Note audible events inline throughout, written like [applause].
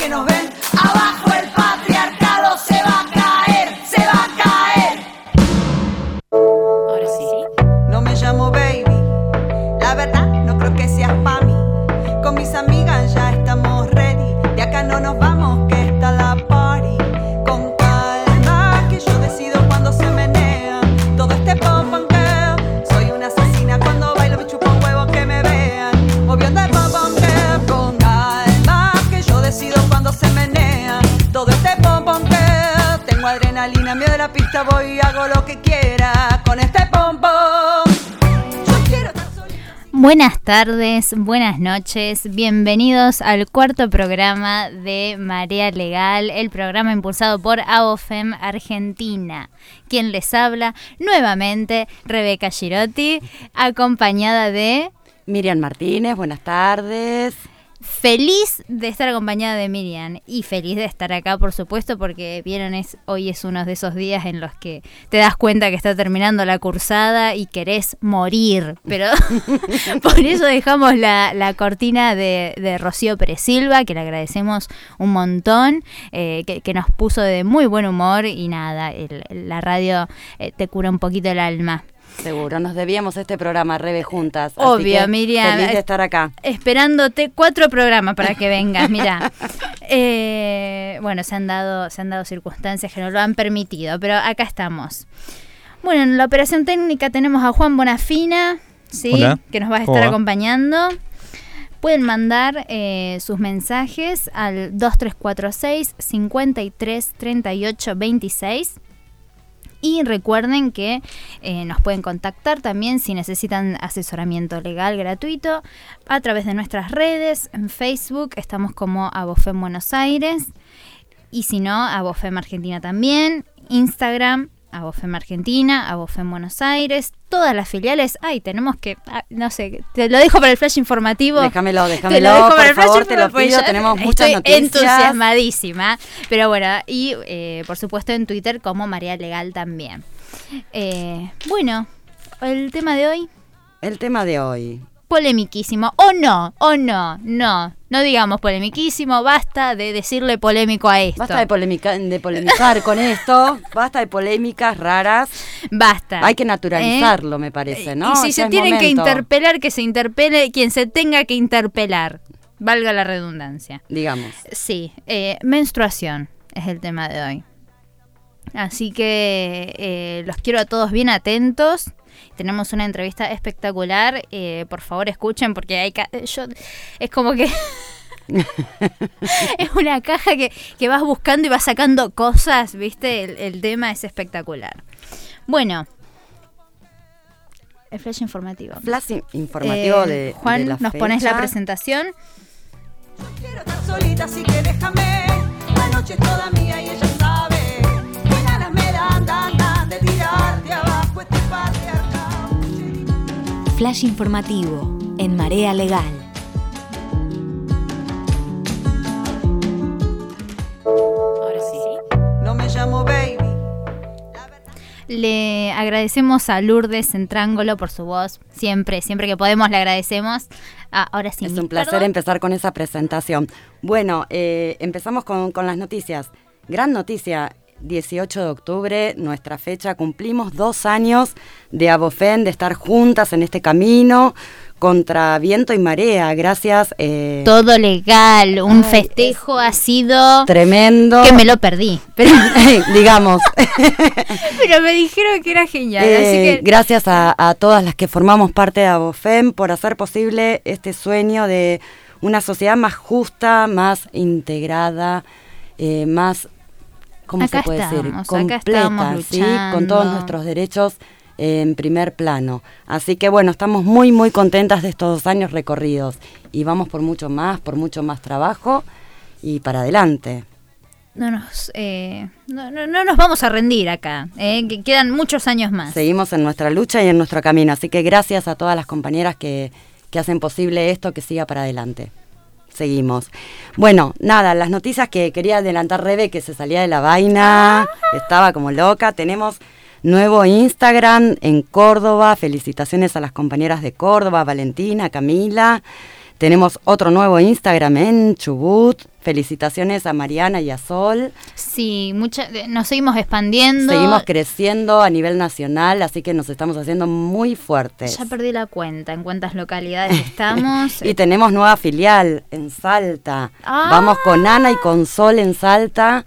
que nos ven. Abajo tardes, buenas noches, bienvenidos al cuarto programa de Marea Legal, el programa impulsado por AOFEM Argentina. Quien les habla nuevamente, Rebeca Girotti, acompañada de... Miriam Martínez, buenas tardes. Feliz de estar acompañada de Miriam y feliz de estar acá, por supuesto, porque vieron, es, hoy es uno de esos días en los que te das cuenta que está terminando la cursada y querés morir. Pero [laughs] por eso dejamos la, la cortina de, de Rocío Pérez Silva, que le agradecemos un montón, eh, que, que nos puso de muy buen humor y nada, el- la radio eh, te cura un poquito el alma. Seguro, nos debíamos este programa, Rebe, juntas. así Obvio, que Miriam. Feliz de estar acá. Esperándote cuatro programas para que vengas, mira. [laughs] Eh, bueno, se han dado, se han dado circunstancias que nos lo han permitido, pero acá estamos. Bueno, en la operación técnica tenemos a Juan Bonafina, sí, Hola, que nos va a ¿cómo estar va? acompañando. Pueden mandar eh, sus mensajes al 2346 53 38 26. Y recuerden que eh, nos pueden contactar también si necesitan asesoramiento legal gratuito a través de nuestras redes. En Facebook estamos como Abofem Buenos Aires. Y si no, Abofem Argentina también. Instagram, Abofem Argentina, Abofem Buenos Aires. Todas las filiales. Ay, tenemos que. ah, no sé, te lo dejo para el flash informativo. Déjamelo, déjamelo, para por el flash favor, te lo porque pido. Tenemos muchas estoy noticias. entusiasmadísima. Pero bueno, y eh, por supuesto en Twitter como María Legal también. Eh, bueno, el tema de hoy, El tema de hoy. Polemiquísimo. O no, o no, no. No digamos polemiquísimo, basta de decirle polémico a esto. Basta de, polemica- de polemizar con esto, basta de polémicas raras. Basta. Hay que naturalizarlo, me parece, ¿no? Y si Ya se tienen que interpelar, que se interpele quien se tenga que interpelar. Valga la redundancia. Digamos. Sí, eh, menstruación es el tema de hoy. Así que eh, los quiero a todos bien atentos. Tenemos una entrevista espectacular. eh, por favor, escuchen porque hay ca- yo es como que [laughs] es una caja que, que vas buscando y vas sacando cosas, ¿viste? El, el tema es espectacular. Bueno, el flash informativo. Flash in- informativo Eh, de, Juan, de la nos pones la presentación. Yo quiero estar solita, así que déjame. La noche es toda mía y ella sabe. Que ganas me dan, dan, dan de tirar de abajo este patriarcado. Flash informativo en Marea Legal. Ahora sí. No me llamo baby. Le agradecemos a Lourdes Entrángulo por su voz. Siempre, siempre que podemos le agradecemos. Ah, ahora sí. Es un placer perdón. empezar con esa presentación. Bueno, eh, empezamos con, con las noticias. Gran noticia, 18 de octubre, nuestra fecha, cumplimos dos años de Abofen, de estar juntas en este camino contra viento y marea. Gracias. eh, Todo legal. Un Ay, festejo ha sido... tremendo. Que me lo perdí. [laughs] Pero, digamos. [laughs] pero me dijeron que era genial. Eh, así que... Gracias a, a todas las que formamos parte de Abofem por hacer posible este sueño de una sociedad más justa, más integrada, eh, más, ¿cómo Acá se puede estamos, Completa, ¿sí? Con todos nuestros derechos en primer plano. Así que bueno, estamos muy, muy contentas de estos dos años recorridos y vamos por mucho más, por mucho más trabajo y para adelante. No nos, eh, no, no- no nos vamos a rendir acá. eh, que quedan muchos años más. Seguimos en nuestra lucha y en nuestro camino. Así que gracias a todas las compañeras que, que hacen posible esto, que siga para adelante. Seguimos. Bueno, nada, las noticias que quería adelantar Rebe, que se salía de la vaina, estaba como loca. Tenemos nuevo Instagram en Córdoba. Felicitaciones a las compañeras de Córdoba, Valentina, Camila. Tenemos otro nuevo Instagram en Chubut, felicitaciones a Mariana y a Sol. Sí, mucha, nos seguimos expandiendo. Seguimos creciendo a nivel nacional, así que nos estamos haciendo muy fuertes. Ya perdí la cuenta en cuántas localidades [laughs] estamos. y tenemos nueva filial en Salta. Ah. Vamos con Ana y con Sol en Salta.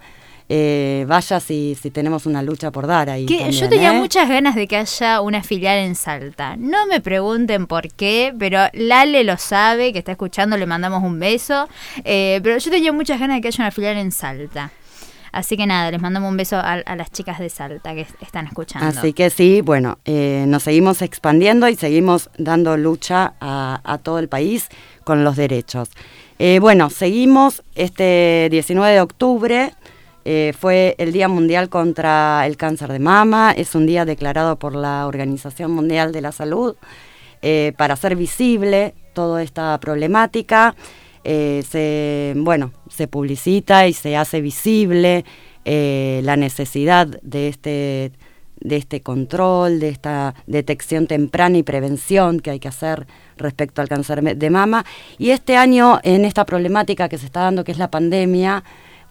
Eh, vaya si, si tenemos una lucha por dar ahí. Que también, yo tenía ¿eh? muchas ganas de que haya una filial en Salta. No me pregunten por qué, pero Lale lo sabe, que está escuchando, le mandamos un beso. Eh, pero yo tenía muchas ganas de que haya una filial en Salta. Así que nada, les mandamos un beso a, a las chicas de Salta que es- están escuchando. Así que sí, bueno, eh, nos seguimos expandiendo y seguimos dando lucha a, a todo el país con los derechos. Eh, bueno, seguimos este 19 de octubre. Eh, fue el Día Mundial contra el Cáncer de Mama. Es un día declarado por la Organización Mundial de la Salud eh, para hacer visible toda esta problemática. Eh, se, bueno, se publicita y se hace visible la necesidad de este, de este control, de esta detección temprana y prevención que hay que hacer respecto al cáncer de mama. Y este año, en esta problemática que se está dando, que es la pandemia,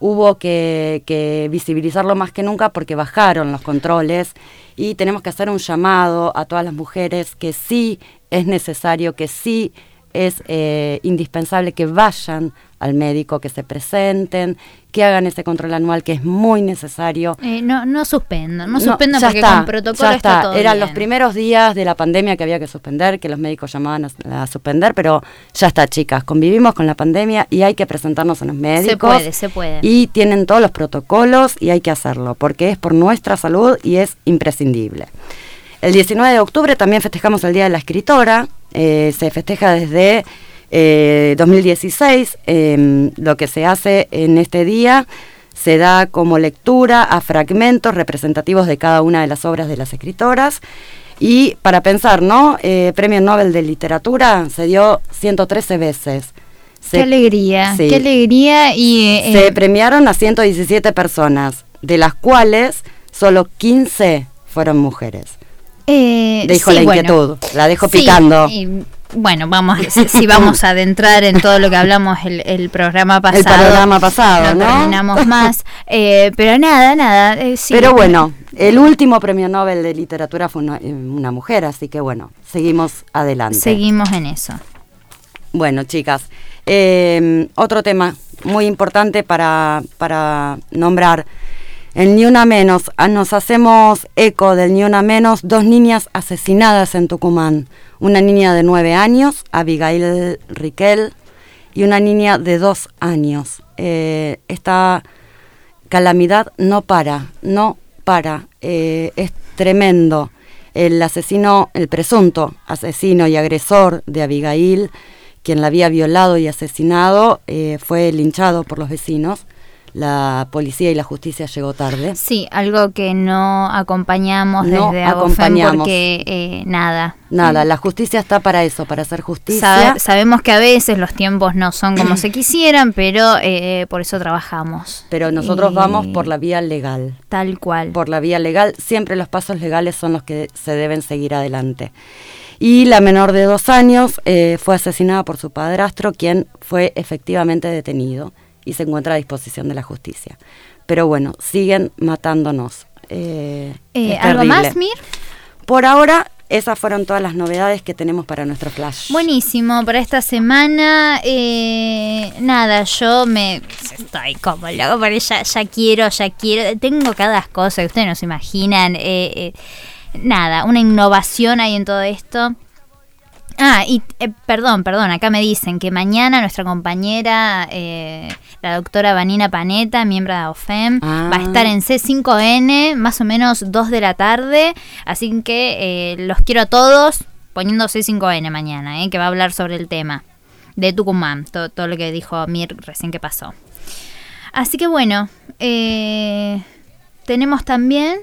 hubo que, que visibilizarlo más que nunca porque bajaron los controles y tenemos que hacer un llamado a todas las mujeres que sí es necesario, que sí es eh, indispensable que vayan al médico, que se presenten, que hagan ese control anual que es muy necesario. Eh, no, no suspendan, no No, suspendan porque está, con protocolo ya está, está. todo Eran bien. los primeros días de la pandemia que había que suspender, que los médicos llamaban a, a suspender, pero ya está, chicas. Convivimos con la pandemia y hay que presentarnos a los médicos. puede, se puede. Y tienen todos los protocolos y hay que hacerlo, porque es por nuestra salud y es imprescindible. El 19 de octubre también festejamos el Día de la Escritora. eh, se festeja desde eh, 2016. eh, lo que se hace en este día se da como lectura a fragmentos representativos de cada una de las obras de las escritoras. Y para pensar, ¿no? Eh, Premio Nobel de Literatura se dio 113 veces. Qué alegría, sí. qué alegría y... eh, se premiaron a 117 personas, de las cuales solo 15 fueron mujeres. sí, la bueno. inquietud, la dejo Sí, picando. y, bueno, vamos, si, [laughs] si vamos a adentrar en todo lo que hablamos el, el programa pasado. programa pasado, ¿no? terminamos más. Eh, pero nada, nada. eh, sí. Pero bueno, el último premio Nobel de literatura fue una, eh, una mujer, así que bueno, seguimos adelante. Seguimos en eso. Bueno, chicas, eh, otro tema muy importante para, para nombrar. El Ni Una Menos. Ah, Nos hacemos eco del Ni Una Menos. Dos niñas asesinadas en Tucumán. Una niña de nueve años, Abigail Riquel, y una niña de dos años. Eh, esta calamidad no para, no para. Eh, es tremendo. El asesino, el presunto asesino y agresor de Abigail, quien la había violado y asesinado, eh, fue linchado por los vecinos. La policía y la justicia llegó tarde. Sí, algo que no acompañamos No desde acompañamos. porque eh, nada. Nada, la justicia está para eso, para hacer justicia. Sabe- sabemos que a veces los tiempos no son como se quisieran, pero eh, por eso trabajamos. pero nosotros vamos por la vía legal. Tal cual. por la vía legal, siempre los pasos legales son los que se deben seguir adelante. Y la menor de dos años eh, fue asesinada por su padrastro, quien fue efectivamente detenido y se encuentra a disposición de la justicia. Pero bueno, siguen matándonos. Eh, Eh, ¿Algo más, Mir? Por ahora, esas fueron todas las novedades que tenemos para nuestro flash. Buenísimo, para esta semana, eh, nada, yo me estoy como loco, porque ya, ya quiero, ya quiero, tengo cada cosa que ustedes no se imaginan, eh, eh, nada, una innovación ahí en todo esto. Ah, y eh, perdón, perdón, acá me dicen que mañana nuestra compañera, eh, la doctora Vanina Paneta, miembro de AOFEM, Ah. va a estar en C5N, más o menos 2 de la tarde, así que eh, los quiero a todos poniendo C5N mañana, eh, que va a hablar sobre el tema de Tucumán, to- todo lo que dijo Mir recién que pasó. Así que bueno, eh, tenemos también,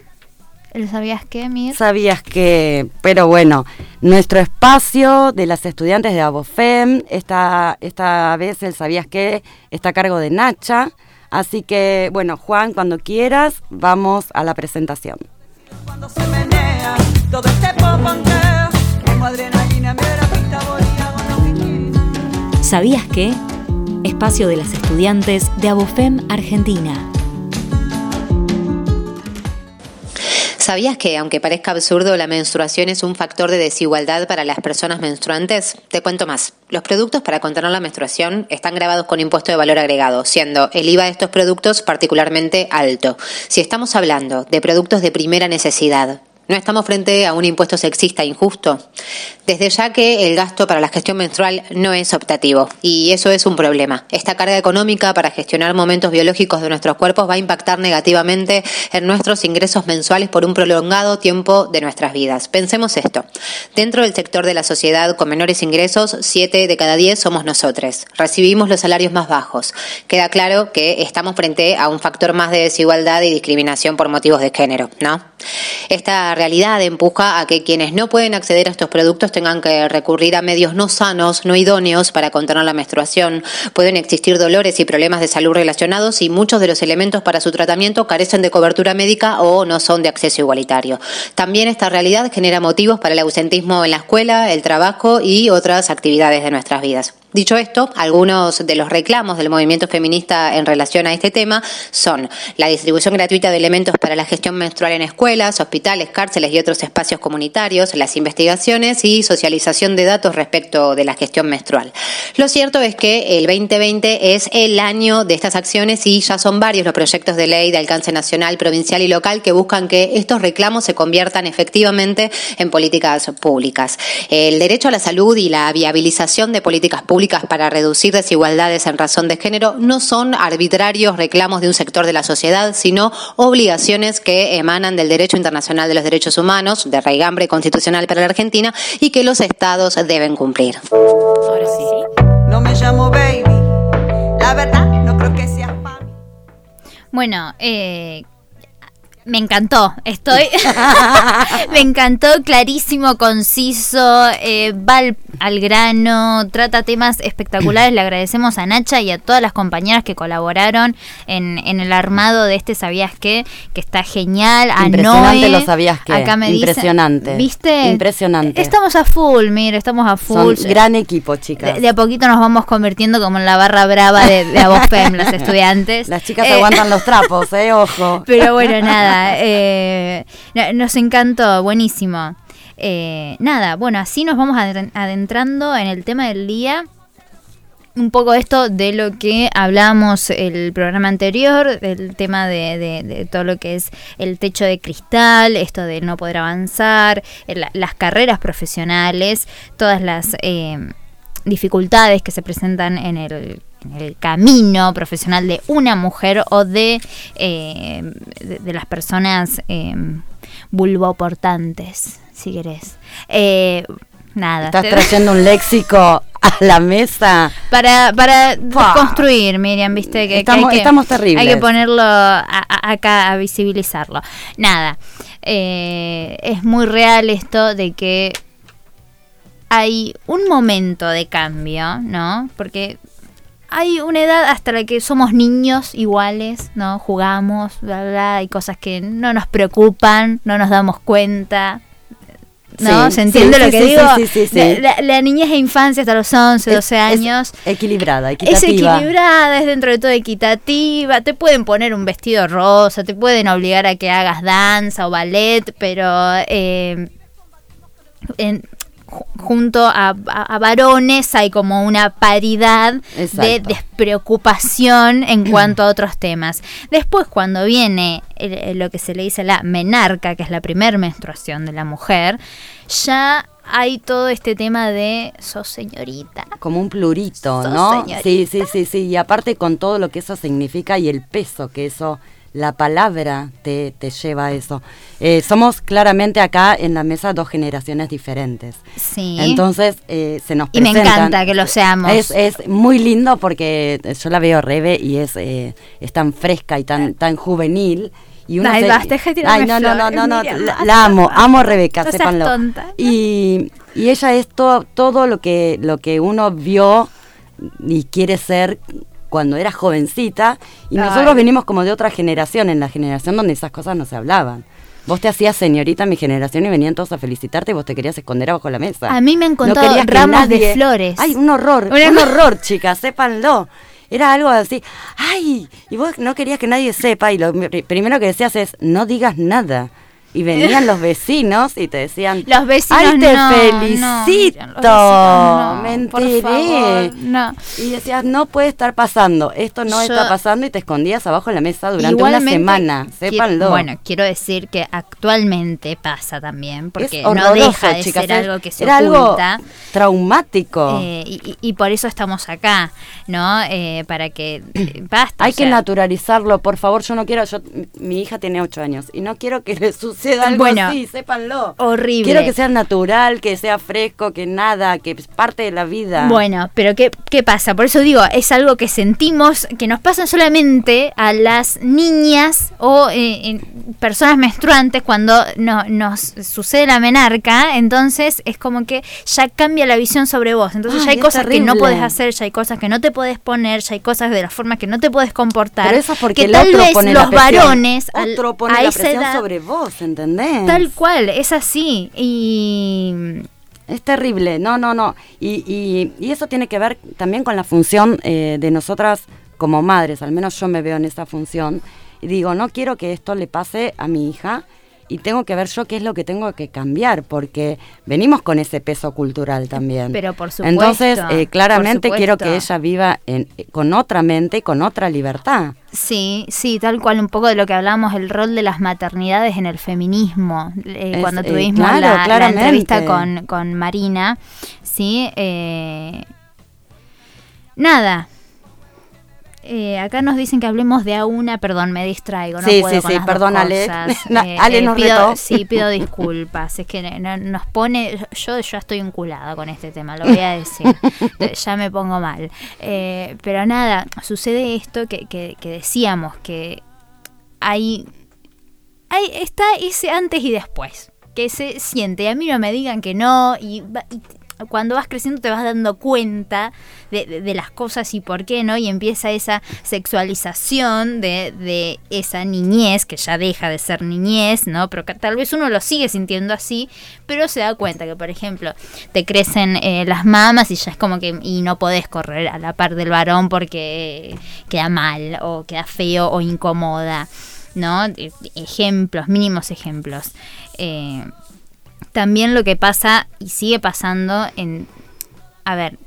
¿el sabías qué, Mir? Sabías que, pero bueno, nuestro espacio de las estudiantes de Abofem, esta, esta vez el Sabías que está a cargo de Nacha. Así que, bueno, Juan, cuando quieras, vamos a la presentación. Cuando se menea todo este que. ¿Sabías que? espacio de las estudiantes de Abofem Argentina. ¿Sabías que, aunque parezca absurdo, la menstruación es un factor de desigualdad para las personas menstruantes? Te cuento más. Los productos para contener la menstruación están grabados con impuesto de valor agregado, siendo el IVA de estos productos particularmente alto. Si estamos hablando de productos de primera necesidad, ¿No estamos frente a un impuesto sexista injusto? Desde ya que el gasto para la gestión menstrual no es optativo y eso es un problema. Esta carga económica para gestionar momentos biológicos de nuestros cuerpos va a impactar negativamente en nuestros ingresos mensuales por un prolongado tiempo de nuestras vidas. Pensemos esto. Dentro del sector de la sociedad con menores ingresos, 7 de cada 10 somos nosotros. Recibimos los salarios más bajos. Queda claro que estamos frente a un factor más de desigualdad y discriminación por motivos de género, ¿no? Esta realidad empuja a que quienes no pueden acceder a estos productos tengan que recurrir a medios no sanos, no idóneos para contener la menstruación. Pueden existir dolores y problemas de salud relacionados y muchos de los elementos para su tratamiento carecen de cobertura médica o no son de acceso igualitario. También esta realidad genera motivos para el ausentismo en la escuela, el trabajo y otras actividades de nuestras vidas. Dicho esto, algunos de los reclamos del movimiento feminista en relación a este tema son la distribución gratuita de elementos para la gestión menstrual en escuelas, hospitales, cárceles y otros espacios comunitarios, las investigaciones y socialización de datos respecto de la gestión menstrual. Lo cierto es que el 2020 es el año de estas acciones y ya son varios los proyectos de ley de alcance nacional, provincial y local que buscan que estos reclamos se conviertan efectivamente en políticas públicas. El derecho a la salud y la viabilización de políticas públicas para reducir desigualdades en razón de género no son arbitrarios reclamos de un sector de la sociedad, sino obligaciones que emanan del derecho internacional de los derechos humanos, de raigambre constitucional para la Argentina, y que los estados deben cumplir. Ahora sí. No me llamo baby, la verdad no creo que sea Bueno, eh, me encantó, estoy. [laughs] [laughs] me encantó, clarísimo, conciso, eh, va al, grano, trata temas espectaculares. Le agradecemos a Nacha y a todas las compañeras que colaboraron en, el armado de este Sabías qué, que está genial. A Impresionante lo sabías que. Acá me Impresionante. ¿Viste? Impresionante. Estamos a full, mire, estamos a full. gran equipo, chicas. De, a poquito nos vamos convirtiendo como en la barra brava de, de Abofem, las estudiantes. Las chicas eh, aguantan los [laughs] trapos, eh, ojo. Pero bueno, nada. Eh, nos encantó, buenísimo. Eh, nada, bueno, así nos vamos adentrando en el tema del día. Un poco esto de lo que hablamos el programa anterior, del tema de, todo lo que es el techo de cristal, esto de no poder avanzar, las carreras profesionales, todas las eh, dificultades que se presentan en el el camino profesional de una mujer o de, eh, de, las personas eh, vulvoportantes, si querés. Eh, nada. Estás trayendo un léxico a la mesa. Para, para construir, Miriam, viste que, estamos, que, terribles. Hay que ponerlo acá a visibilizarlo. Nada. Eh, es muy real esto de que hay un momento de cambio, ¿no? Porque hay una edad hasta la que somos niños iguales, ¿no? Jugamos, bla, bla, hay cosas que no nos preocupan, no nos damos cuenta. ¿No? ¿Se entiende lo que digo? La, la, niñez e infancia hasta los 11, 12 años. Es equilibrada, equitativa. Es equilibrada, es dentro de todo equitativa. Te pueden poner un vestido rosa, te pueden obligar a que hagas danza o ballet, pero eh, en, junto a, varones hay como una paridad de despreocupación en cuanto a otros temas. Después cuando viene lo que se le dice la menarca, que es la primer menstruación de la mujer, ya hay todo este tema de sos señorita. Como un plurito, ¿no? Sí, sí, sí, sí. Y aparte con todo lo que eso significa y el peso que eso la palabra te, te lleva a eso. Eh, somos claramente acá en la mesa dos generaciones diferentes. Sí. Entonces eh, se nos Y me encanta que lo seamos. Es, es muy lindo porque yo la veo Rebe y es, eh, es tan fresca y tan, tan juvenil. Y uno Ay, Ay, no, no, no, no, no, la, amo, amo a Rebeca, no sépanlo. Tonta. Y, y ella es todo, todo lo que lo que uno vio y quiere ser cuando era jovencita y nosotros venimos como de otra generación, en la generación donde esas cosas no se hablaban. Vos te hacías señorita en mi generación y venían todos a felicitarte y vos te querías esconder abajo la mesa. A mí me han contado ramos de flores. Ay, un horror, [laughs] un horror, chicas, sépanlo. era algo así, ¡ay! Y vos no querías que nadie sepa y lo pri- primero que decías es, no digas nada. Y venían los vecinos y te decían, Los vecinos ¡ay, te no, felicito! no, vecinos me por enteré. favor, no. Y decías, no puede estar pasando, esto no Yo- está pasando y te escondías abajo de la mesa durante una semana, sépanlo. Bueno, quiero decir que actualmente pasa también, porque no deja de chicas, ser algo que se era algo oculta. traumático. eh, y, por eso estamos acá, ¿no? Eh, para que eh, basta. Hay que sea, naturalizarlo, por favor. Yo no quiero, yo, mi hija tiene ocho años y no quiero que le suceda algo Bueno, así, sépanlo. horrible. Quiero que sea natural, que sea fresco, que nada, que es parte de la vida. Bueno, pero ¿qué, ¿qué pasa? Por eso digo, es algo que sentimos que nos pasa solamente a las niñas o eh, personas menstruantes cuando no, nos sucede la menarca, entonces es como que ya cambia la visión sobre vos. Entonces Ay, ya hay cosas que no podés hacer, ya hay cosas que no te podés poner, ya hay cosas de la forma que no te podés comportar. Pero eso es porque que el tal otro vez pone los varones al- Otro pone a la presión edad, sobre vos, ¿entendés? Tal cual, es así. Y Es terrible, no, no, no. Y, y, y eso tiene que ver también con la función eh, de nosotras como madres, al menos yo me veo en esa función. Y digo, no quiero que esto le pase a mi hija y tengo que ver yo qué es lo que tengo que cambiar, porque venimos con ese peso cultural también. Pero por supuesto, Entonces, eh, claramente quiero que ella viva en, con otra mente y con otra libertad. Sí, sí, tal cual un poco de lo que hablamos, el rol de las maternidades en el feminismo. Eh, Es, cuando eh, tuvimos claro, la- la, entrevista con, con Marina, sí, eh, nada. Eh, acá nos dicen que hablemos de a una, perdón, me distraigo, no Sí, puedo sí, con sí, las dos perdón, Ale. cosas. [laughs] Na- Ale nos pido, retó. Sí, pido [laughs] disculpas, es que no- nos pone, yo ya estoy vinculada con este tema, lo voy a decir, [laughs] ya me pongo mal. Eh, pero nada, sucede esto que, que, que decíamos, que hay, hay, está ese antes y después, que se siente, y a mí no me digan que no, y, y cuando vas creciendo te vas dando cuenta de, las cosas y por qué no, y empieza esa sexualización de, esa niñez, que ya deja de ser niñez, ¿no? Pero que tal vez uno lo sigue sintiendo así, pero se da cuenta que, por ejemplo, te crecen eh, las mamas y ya es como que, y no podés correr a la par del varón porque queda mal, o queda feo, o incomoda, ¿no? E- Ejemplos, mínimos ejemplos. Eh, también lo que pasa y sigue pasando en... A ver,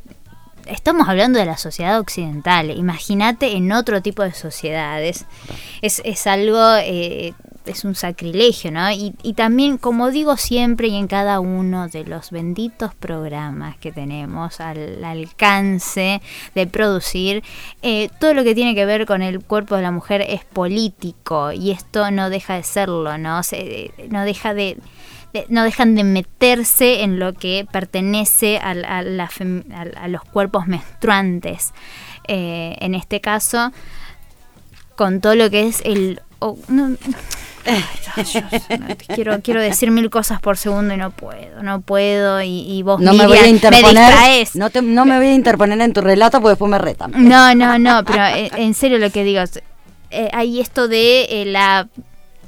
estamos hablando de la sociedad occidental, imagínate en otro tipo de sociedades. Es, es algo, eh, es un sacrilegio, ¿no? Y, y también, como digo siempre y en cada uno de los benditos programas que tenemos al alcance de producir, eh, todo lo que tiene que ver con el cuerpo de la mujer es político y esto no deja de serlo, ¿no? Se- no deja de de- no dejan de meterse en lo que pertenece a, la fem- a- a los cuerpos menstruantes. Eh, en este caso, con todo lo que es el... oh, no- Ay, Dios, no, te quiero, quiero decir mil cosas por segundo y no puedo, no puedo. Y, y vos, No me voy a interponer. no, te- no me voy a interponer en tu relato porque después me retan. No, no, no, pero eh, en serio lo que digo, eh, hay esto de eh, la...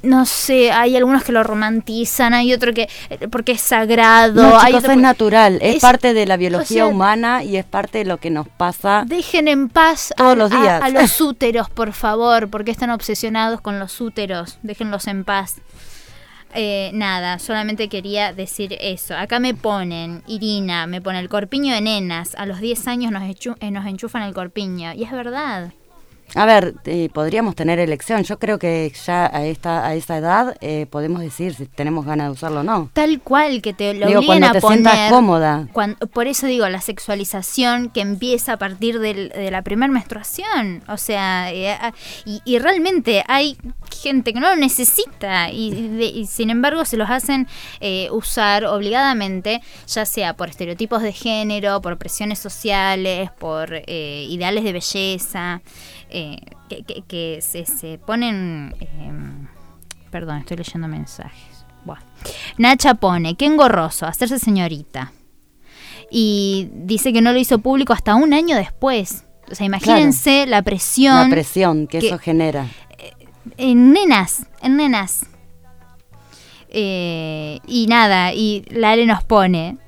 No sé, hay algunos que lo romantizan, hay otro que... porque es sagrado. No, hay chicos, otro es natural, es, es- parte de la biología o sea, humana y es parte de lo que nos pasa. Dejen en paz Todos a, los a- días. a los úteros, por favor, porque están obsesionados con los úteros. Déjenlos en paz. Eh, nada, solamente quería decir eso. Acá me ponen, Irina, me pone el corpiño de nenas. A los 10 años nos, eh, nos enchufan el corpiño. Y es verdad. A ver, eh, podríamos tener elección. Yo creo que ya a esta a esa edad eh, podemos decir si tenemos ganas de usarlo o no. Tal cual, que te lo Digo, obliguen cuando a te poner. sientas cómoda. por eso digo, la sexualización que empieza a partir del- de la primera menstruación. O sea, eh, y realmente hay gente que no lo necesita y, de- y sin embargo se los hacen eh, usar obligadamente, ya sea por estereotipos de género, por presiones sociales, por eh, ideales de belleza, eh, que, que- que se, se ponen... em, perdón, estoy leyendo mensajes. Buah. Nacha pone, qué engorroso, hacerse señorita. Y dice que no lo hizo público hasta un año después. O sea, imagínense la presión La presión que, que- eso genera. en nenas, en nenas. Eh, y nada, y Lale nos pone,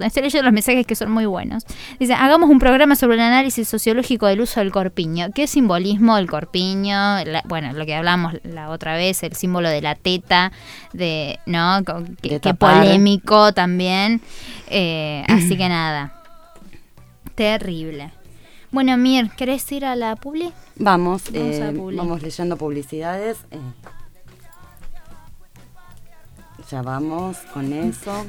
estoy leyendo los mensajes que son muy buenos. Dice, hagamos un programa sobre el análisis sociológico del uso del corpiño. ¿Qué simbolismo del corpiño? La- bueno, lo que hablamos la otra vez, el símbolo de la teta, de, ¿no? Tapar. polémico también. Eh, así que [clears throat] nada. Terrible. Bueno, Mir, ¿querés ir a la publi? Vamos, Vamos a eh, Publi. vamos leyendo publicidades. eh. Ya vamos con eso.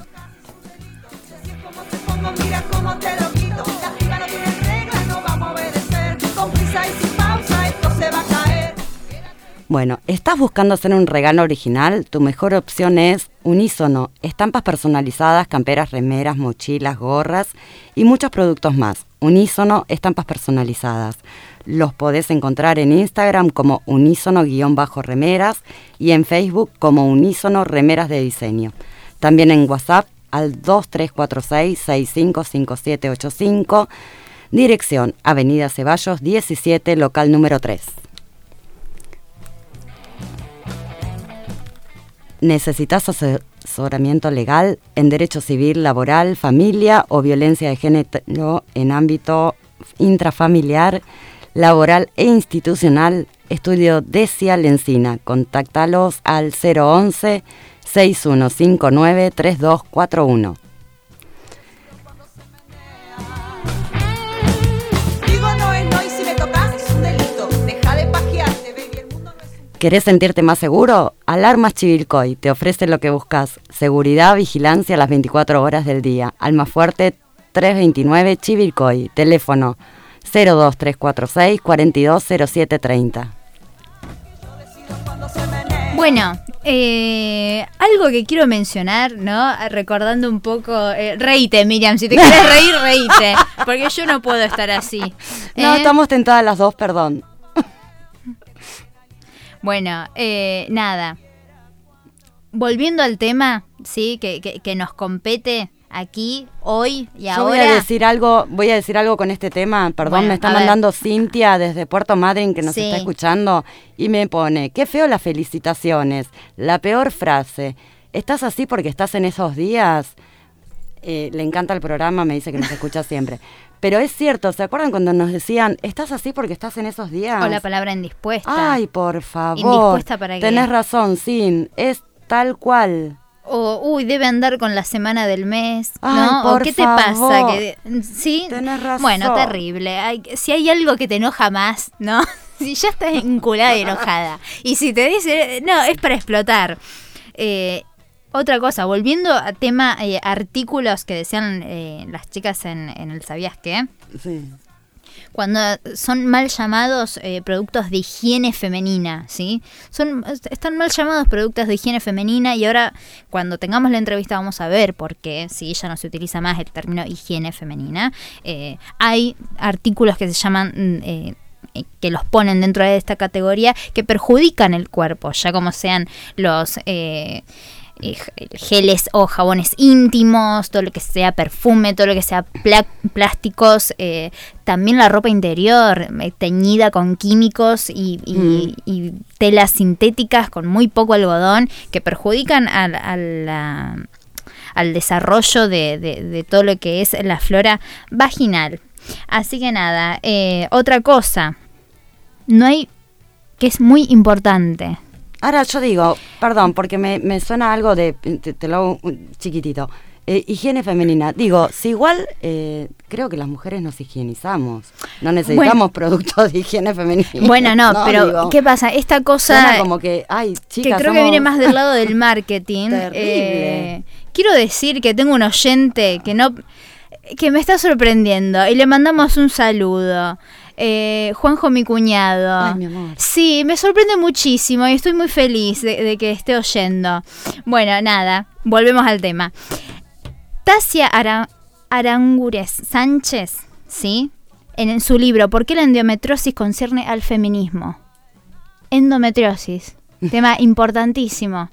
Bueno, ¿estás buscando hacer un regalo original? Tu mejor opción es Unísono, estampas personalizadas, camperas, remeras, mochilas, gorras y muchos productos más. Unísono, estampas personalizadas. Los podés encontrar en Instagram como unísono-remeras y en Facebook como unísono remeras de diseño. También en WhatsApp al 2346-655785. Dirección Avenida Ceballos 17, local número 3. ¿Necesitas asesoramiento legal en derecho civil, laboral, familia o violencia de género en ámbito intrafamiliar, laboral e institucional? Estudio Decia Lencina. Contáctalos al 011 6159 3241. Digo no es no y si me tocas es un delito. Deja de pajearte, baby, el mundo no es un... ¿Querés sentirte más seguro? Alarmas Chivilcoy te ofrece lo que buscas. Seguridad, vigilancia las 24 horas del día. Alma Fuerte 329 Chivilcoy. Teléfono 02346 420730. Bueno, eh, algo que quiero mencionar, ¿no? Recordando un poco. Eh, reíte, Miriam, si te [laughs] quieres reír, reíte. Porque yo no puedo estar así. No, ¿eh? estamos tentadas las dos, perdón. Bueno, eh, nada. Volviendo al tema, ¿sí? Que, que- que nos compete aquí, hoy y Yo ahora. voy a decir algo, voy a decir algo con este tema, perdón, Bueno, me está a ver. mandando Cintia desde Puerto Madryn que nos Sí. está escuchando y me pone, qué feo las felicitaciones, la peor frase, ¿estás así porque estás en esos días? Eh, le encanta el programa, me dice que nos escucha [laughs] siempre. Pero es cierto, ¿se acuerdan cuando nos decían, estás así porque estás en esos días? O la palabra indispuesta. Ay, por favor. ¿Indispuesta para qué? Tenés razón, Sin, es tal cual. O, uy, debe andar con la semana del mes, Ay, ¿no? por o qué te favor. pasa, que sí. Tenés razón. Bueno, terrible. Si hay algo que te enoja más, ¿no? [laughs] si ya estás enculada y enojada. Y si te dice, no, es para explotar. Eh, otra cosa, volviendo a tema eh, artículos que decían eh, las chicas en, en el ¿Sabías qué? Sí. Cuando son mal llamados eh, productos de higiene femenina, ¿sí? Son, están mal llamados productos de higiene femenina y ahora cuando tengamos la entrevista vamos a ver por qué, si ya no se utiliza más el término higiene femenina. Eh, hay artículos que se llaman... mm, eh, eh, que los ponen dentro de esta categoría que perjudican el cuerpo, ya como sean los eh, geles o jabones íntimos, todo lo que sea perfume, todo lo que sea pla- plásticos, eh, también la ropa interior eh, teñida con químicos y, y- y telas sintéticas con muy poco algodón que perjudican al, a la- al desarrollo de, de- de todo lo que es la flora vaginal. Así que nada, eh, otra cosa, no hay, que es muy importante, Ahora yo digo, perdón, porque me, me suena algo de, te, te lo hago un chiquitito, Eh, higiene femenina. Digo, si igual eh, creo que las mujeres nos higienizamos, no necesitamos productos de higiene femenina. Bueno, no, [laughs] pero digo, ¿qué pasa? Esta suena cosa como que, ay, que chicas, creo que viene más del lado del [laughs] marketing. Terrible. eh, quiero decir que tengo un oyente que no que me está sorprendiendo y le mandamos un saludo. Eh, Juanjo, mi cuñado. Ay, mi amor. Sí, me sorprende muchísimo y estoy muy feliz de, de que esté oyendo. Bueno, nada, volvemos al tema. Tasia Ara- Arangures Sánchez, ¿sí? En, en su libro ¿Por qué la endometriosis concierne al feminismo? Endometriosis, [laughs] tema importantísimo.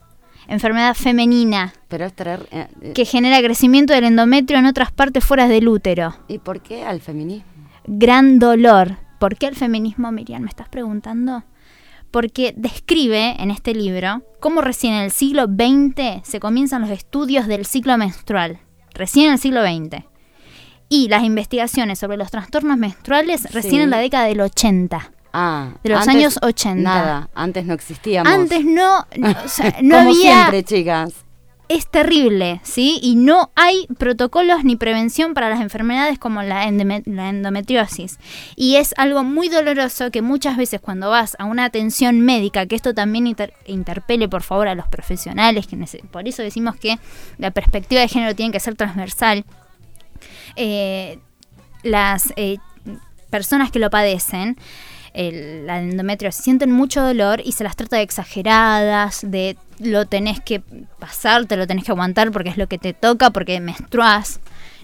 Enfermedad femenina Pero es traer... eh, eh, que genera crecimiento del endometrio en otras partes fuera del útero. ¿Y por qué al feminismo? Gran dolor. ¿Por qué el feminismo, Miriam? ¿Me estás preguntando? Porque describe en este libro cómo recién en el siglo XX se comienzan los estudios del ciclo menstrual. recién en el siglo XX. Y las investigaciones sobre los trastornos menstruales recién Sí. en la década del 80. Ah, De los años 80. Nada, antes no existíamos. Antes no, no, o sea, [laughs] no Como había... siempre, chicas. Es terrible, ¿sí? Y no hay protocolos ni prevención para las enfermedades como la, endome- la endometriosis. Y es algo muy doloroso que muchas veces cuando vas a una atención médica, que esto también inter- interpele por favor a los profesionales, que por eso decimos que la perspectiva de género tiene que ser transversal, eh, las eh, personas que lo padecen, el- la endometriosis, sienten mucho dolor y se las trata de exageradas, de lo tenés que pasar, te lo tenés que aguantar porque es lo que te toca, porque menstruás.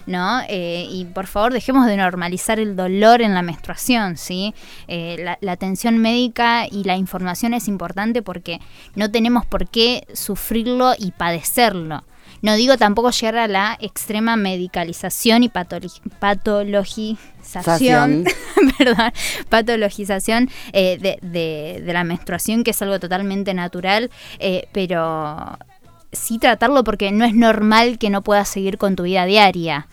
¿No? Eh, y por favor dejemos de normalizar el dolor en la menstruación, ¿sí? Eh, la, la atención médica y la información es importante porque no tenemos por qué sufrirlo y padecerlo. No digo tampoco llegar a la extrema medicalización y patolo- patologización, [laughs] perdón, patologización eh, de, de- de la menstruación, que es algo totalmente natural, eh, pero sí tratarlo porque no es normal que no puedas seguir con tu vida diaria.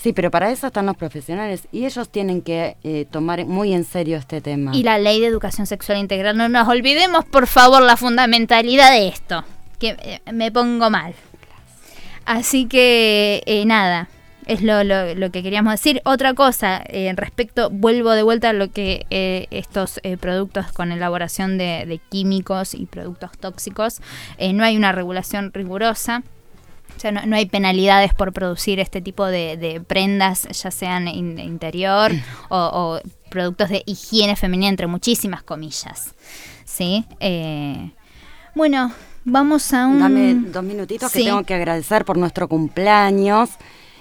Sí, pero para eso están los profesionales y ellos tienen que eh, tomar muy en serio este tema. Y la ley de educación sexual integral, no nos olvidemos por favor la fundamentalidad de esto, que eh, me pongo mal. Así que eh, nada, es lo, lo- lo que queríamos decir. Otra cosa, eh, respecto, vuelvo de vuelta a lo que eh, estos eh, productos con elaboración de, de químicos y productos tóxicos, eh, no hay una regulación rigurosa. O sea, no, no hay penalidades por producir este tipo de, de prendas, ya sean in- interior [clears throat] o, o productos de higiene femenina, entre muchísimas comillas. ¿Sí? Bueno, vamos a un... Dame dos minutitos que tengo que agradecer por nuestro cumpleaños.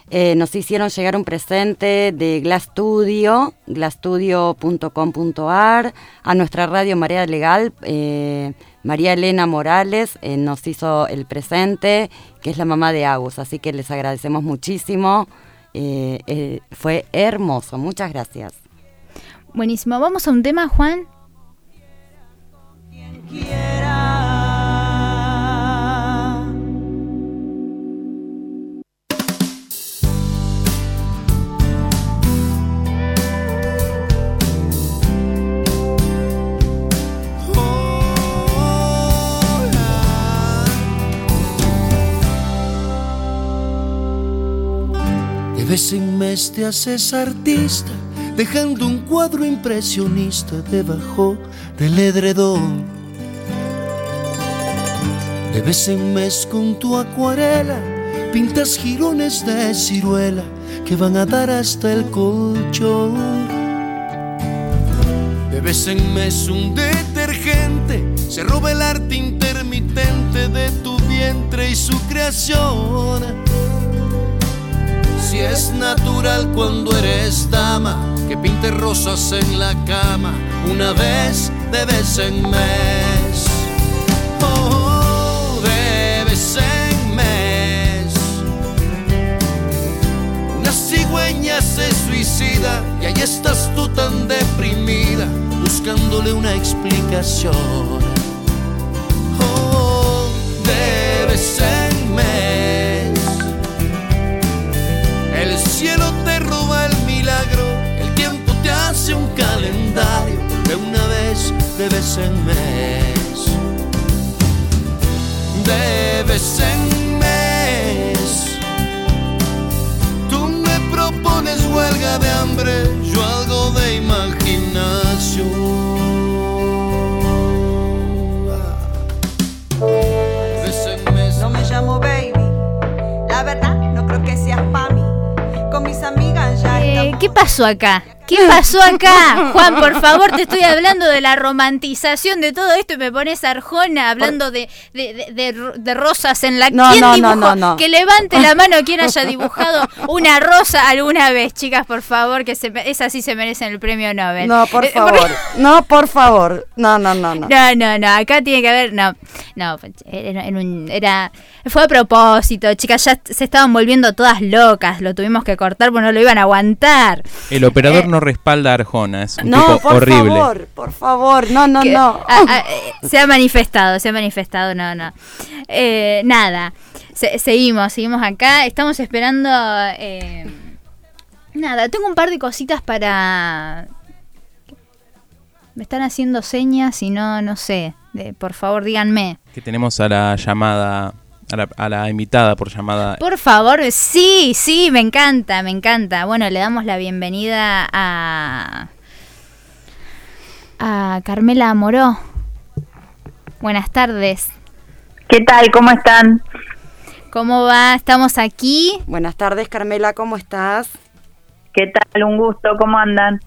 Eh, nos hicieron llegar un presente de Glass Studio, glasstudio.com.ar, a nuestra radio Marea Legal. eh, María Elena Morales eh, nos hizo el presente, que es la mamá de Agus, así que les agradecemos muchísimo. Eh, eh, fue hermoso, muchas gracias. Buenísimo. Vamos a un tema, Juan. quiera. Vez en mes te haces artista, dejando un cuadro impresionista debajo del edredón. De vez en mes con tu acuarela, pintas jirones de ciruela que van a dar hasta el colchón. De vez en mes un detergente se roba el arte intermitente de tu vientre y su creación. Si es natural cuando eres dama, que pinte rosas en la cama una vez de vez en mes. Oh, de vez en mes. Una cigüeña se suicida y ahí estás tú tan deprimida, buscándole una explicación. Oh, de vez en hace un calendario de una vez de vez en mes. De vez en mes. Tú me propones huelga de hambre, yo algo de imaginación. No me llamo baby, la verdad no creo que seas pa' mí. Con mis amigas ya Eh. ¿Qué pasó acá? ¿Qué [laughs] pasó acá? Juan, por favor, te estoy hablando de la romantización de todo esto y me pones Arjona hablando de, de, de- de ro- de rosas en la... No, ¿Quién no, no, dibujó? no, no. Que levante la mano quien haya [laughs] dibujado una rosa alguna vez, chicas, por favor, que se, esas sí se merecen el premio Nobel. No, por Eh, [laughs] favor. No, por favor. No, no, no, no. No, no, no, acá tiene que haber, no, no, era, era un- era- fue a propósito, chicas, ya se estaban volviendo todas locas, lo tuvimos que cortar porque no lo iban a aguantar. El operador Eh, no respalda a Arjona, es un No, tipo por horrible. favor, por favor. No, no, que- no. a- a- eh, se ha manifestado, se ha manifestado, no, no. Eh, nada. Se- seguimos, seguimos acá. Estamos esperando. eh, nada, tengo un par de cositas para. Me están haciendo señas y no, no sé. De- por favor, díganme. Que tenemos a la llamada, a la, a la invitada por llamada. Por favor, sí, sí, me encanta, me encanta. Bueno, le damos la bienvenida a. a Carmela Moró. Buenas tardes. ¿Qué tal? ¿Cómo están? ¿Cómo va? Estamos aquí. Buenas tardes, Carmela, ¿cómo estás? ¿Qué tal? Un gusto. ¿Cómo andan?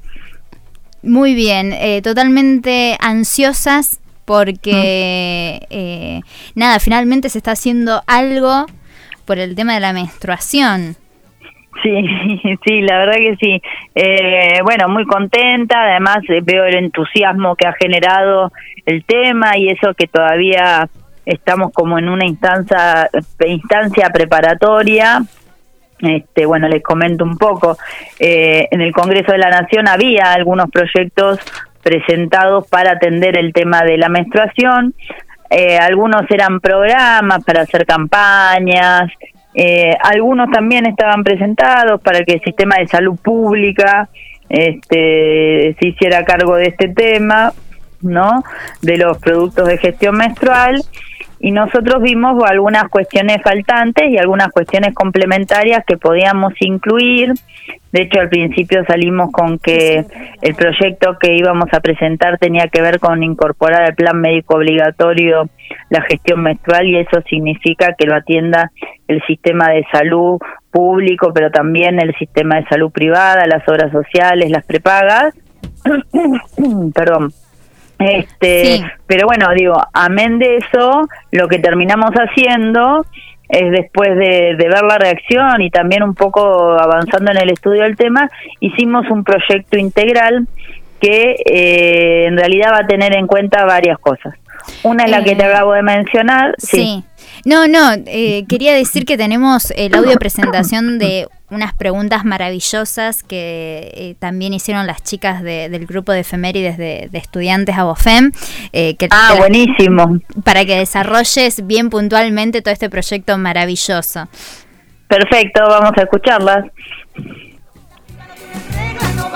Muy bien, eh, totalmente ansiosas porque, eh, nada, finalmente se está haciendo algo por el tema de la menstruación. Sí, [laughs] sí, la verdad que sí. Eh, bueno, muy contenta. Además, eh, veo el entusiasmo que ha generado el tema y eso que todavía estamos como en una instancia, instancia preparatoria. Este, bueno, les comento un poco. Eh, en el Congreso de la Nación había algunos proyectos presentados para atender el tema de la menstruación. Eh, algunos eran programas para hacer campañas, eh, algunos también estaban presentados para que el sistema de salud pública este, se hiciera cargo de este tema, ¿no? De los productos de gestión menstrual. Y nosotros vimos algunas cuestiones faltantes y algunas cuestiones complementarias que podíamos incluir. De hecho, al principio salimos con que el proyecto que íbamos a presentar tenía que ver con incorporar al plan médico obligatorio la gestión menstrual y eso significa que lo atienda el sistema de salud público, pero también el sistema de salud privada, las obras sociales, las prepagas. [coughs] Perdón. Este, Sí. pero bueno, digo, amén de eso, lo que terminamos haciendo es después de, de ver la reacción y también un poco avanzando en el estudio del tema, hicimos un proyecto integral que eh, en realidad va a tener en cuenta varias cosas. Una es la que te Eh, acabo de mencionar, sí. Sí. No, no, eh, quería decir que tenemos el audio presentación de unas preguntas maravillosas que eh, también hicieron las chicas de- del grupo de efemérides de, de estudiantes Abofem. eh, que Ah, buenísimo. Para que desarrolles bien puntualmente todo este proyecto maravilloso. Perfecto, vamos a escucharlas. reglas no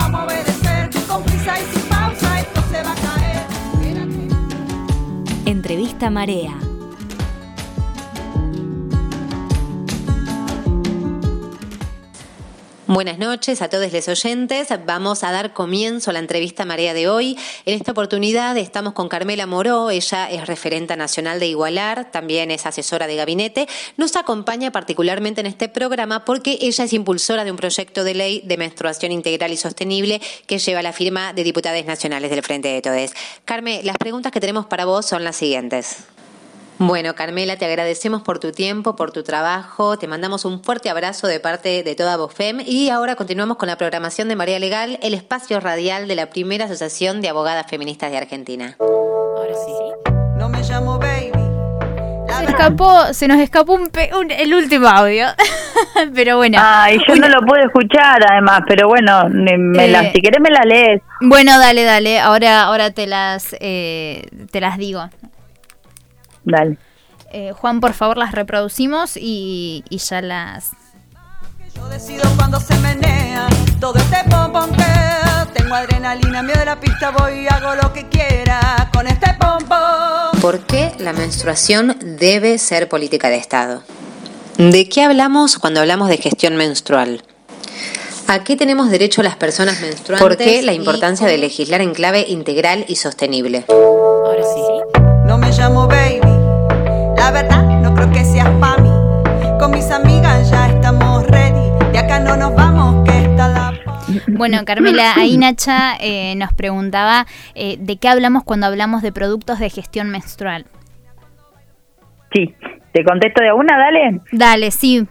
Buenas noches a todos los oyentes. Vamos a dar comienzo a la entrevista Marea de hoy. En esta oportunidad estamos con Carmela Moró. Ella es referenta nacional de Igualar, también es asesora de gabinete. Nos acompaña particularmente en este programa porque ella es impulsora de un proyecto de ley de menstruación integral y sostenible que lleva la firma de diputados nacionales del Frente de Todes. Carme, las preguntas que tenemos para vos son las siguientes. Bueno, Carmela, te agradecemos por tu tiempo, por tu trabajo, te mandamos un fuerte abrazo de parte de toda Bofem y ahora continuamos con la programación de María Legal, el espacio radial de la primera asociación de abogadas feministas de Argentina. No me llamo baby. La Se, escapó, se nos escapó un pe- un- el último audio. [laughs] Pero bueno. Ay, yo no lo puedo escuchar además, pero bueno, me- me la- Eh, si querés me la lees. Bueno, dale, dale. Ahora, ahora te las, eh, te las digo. Dale. Eh, Juan, por favor, las reproducimos y, y ya las... Yo decido cuando se menea todo este tengo adrenalina, miedo de la pista, voy y hago lo que quiera con este pompón. ¿Por qué la menstruación debe ser política de Estado? ¿De qué hablamos cuando hablamos de gestión menstrual? ¿A qué tenemos derecho las personas menstruantes? ¿Por qué la importancia de legislar en clave integral y sostenible? No me llamo baby, la verdad no creo que seas pa' mí. Con mis amigas ya estamos ready, de acá no nos vamos, que está la... [laughs] Bueno, Carmela, ahí Nacha eh, nos preguntaba eh, de qué hablamos cuando hablamos de productos de gestión menstrual. Sí, te contesto de una, dale. Dale, sí.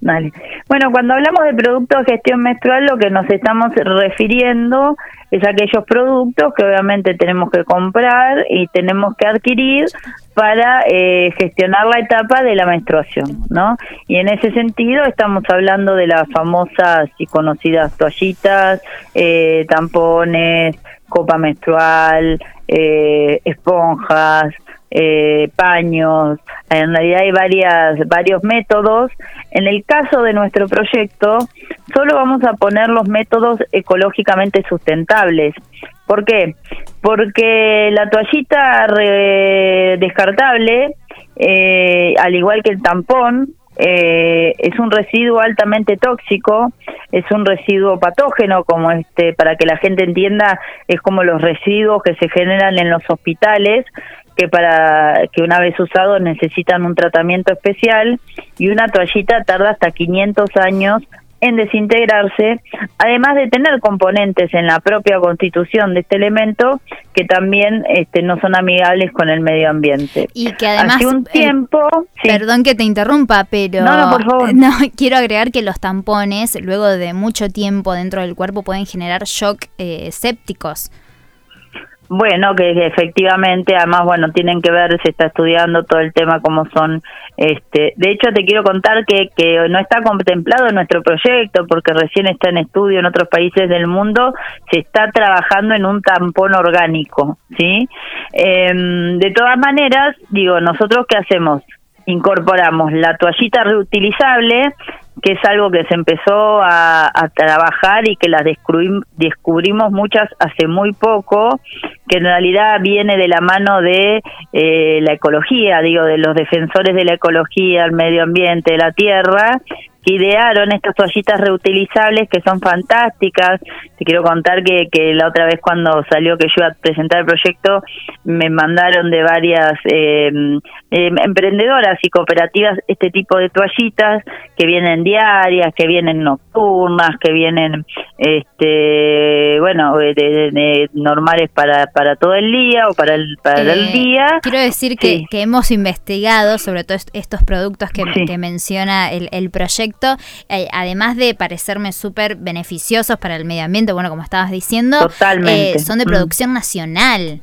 Bueno, cuando hablamos de productos de gestión menstrual, lo que nos estamos refiriendo es a aquellos productos que obviamente tenemos que comprar y tenemos que adquirir para eh, gestionar la etapa de la menstruación, ¿no? Y en ese sentido estamos hablando de las famosas y conocidas toallitas, eh, tampones, copa menstrual, eh, esponjas, eh, paños, en realidad hay varias, varios métodos. En el caso de nuestro proyecto, solo vamos a poner los métodos ecológicamente sustentables. ¿Por qué? Porque la toallita descartable, eh, al igual que el tampón, eh, es un residuo altamente tóxico, es un residuo patógeno, como este, para que la gente entienda, es como los residuos que se generan en los hospitales, que para que una vez usados necesitan un tratamiento especial y una toallita tarda hasta 500 años en desintegrarse, además de tener componentes en la propia constitución de este elemento que también este, no son amigables con el medio ambiente. Y que además, Hace un eh, tiempo, sí. perdón que te interrumpa, pero No, no, por favor. [laughs] no, quiero agregar que los tampones, luego de mucho tiempo dentro del cuerpo, pueden generar shock eh, sépticos. Bueno, que efectivamente, además, bueno, tienen que ver, se está estudiando todo el tema como son, este, de hecho te quiero contar que, que no está contemplado nuestro proyecto porque recién está en estudio en otros países del mundo, se está trabajando en un tampón orgánico, ¿sí? Em, de todas maneras, digo, nosotros qué hacemos? Incorporamos la toallita reutilizable, que es algo que se empezó a, a trabajar y que las descubrim- descubrimos muchas hace muy poco, que en realidad viene de la mano de eh, la ecología, digo, de los defensores de la ecología, el medio ambiente, la tierra, idearon estas toallitas reutilizables que son fantásticas. Te quiero contar que, que la otra vez cuando salió que yo iba a presentar el proyecto, me mandaron de varias eh, eh, emprendedoras y cooperativas este tipo de toallitas que vienen diarias, que vienen nocturnas, que vienen, este, bueno, de, de- de normales para, para todo el día o para el, para el Eh, día. Quiero decir que, Sí. que hemos investigado sobre todo est- estos productos que, Sí. que menciona el, el proyecto, eh, además de parecerme súper beneficiosos para el medio ambiente, bueno, como estabas diciendo, Totalmente. eh, son de Mm. producción nacional.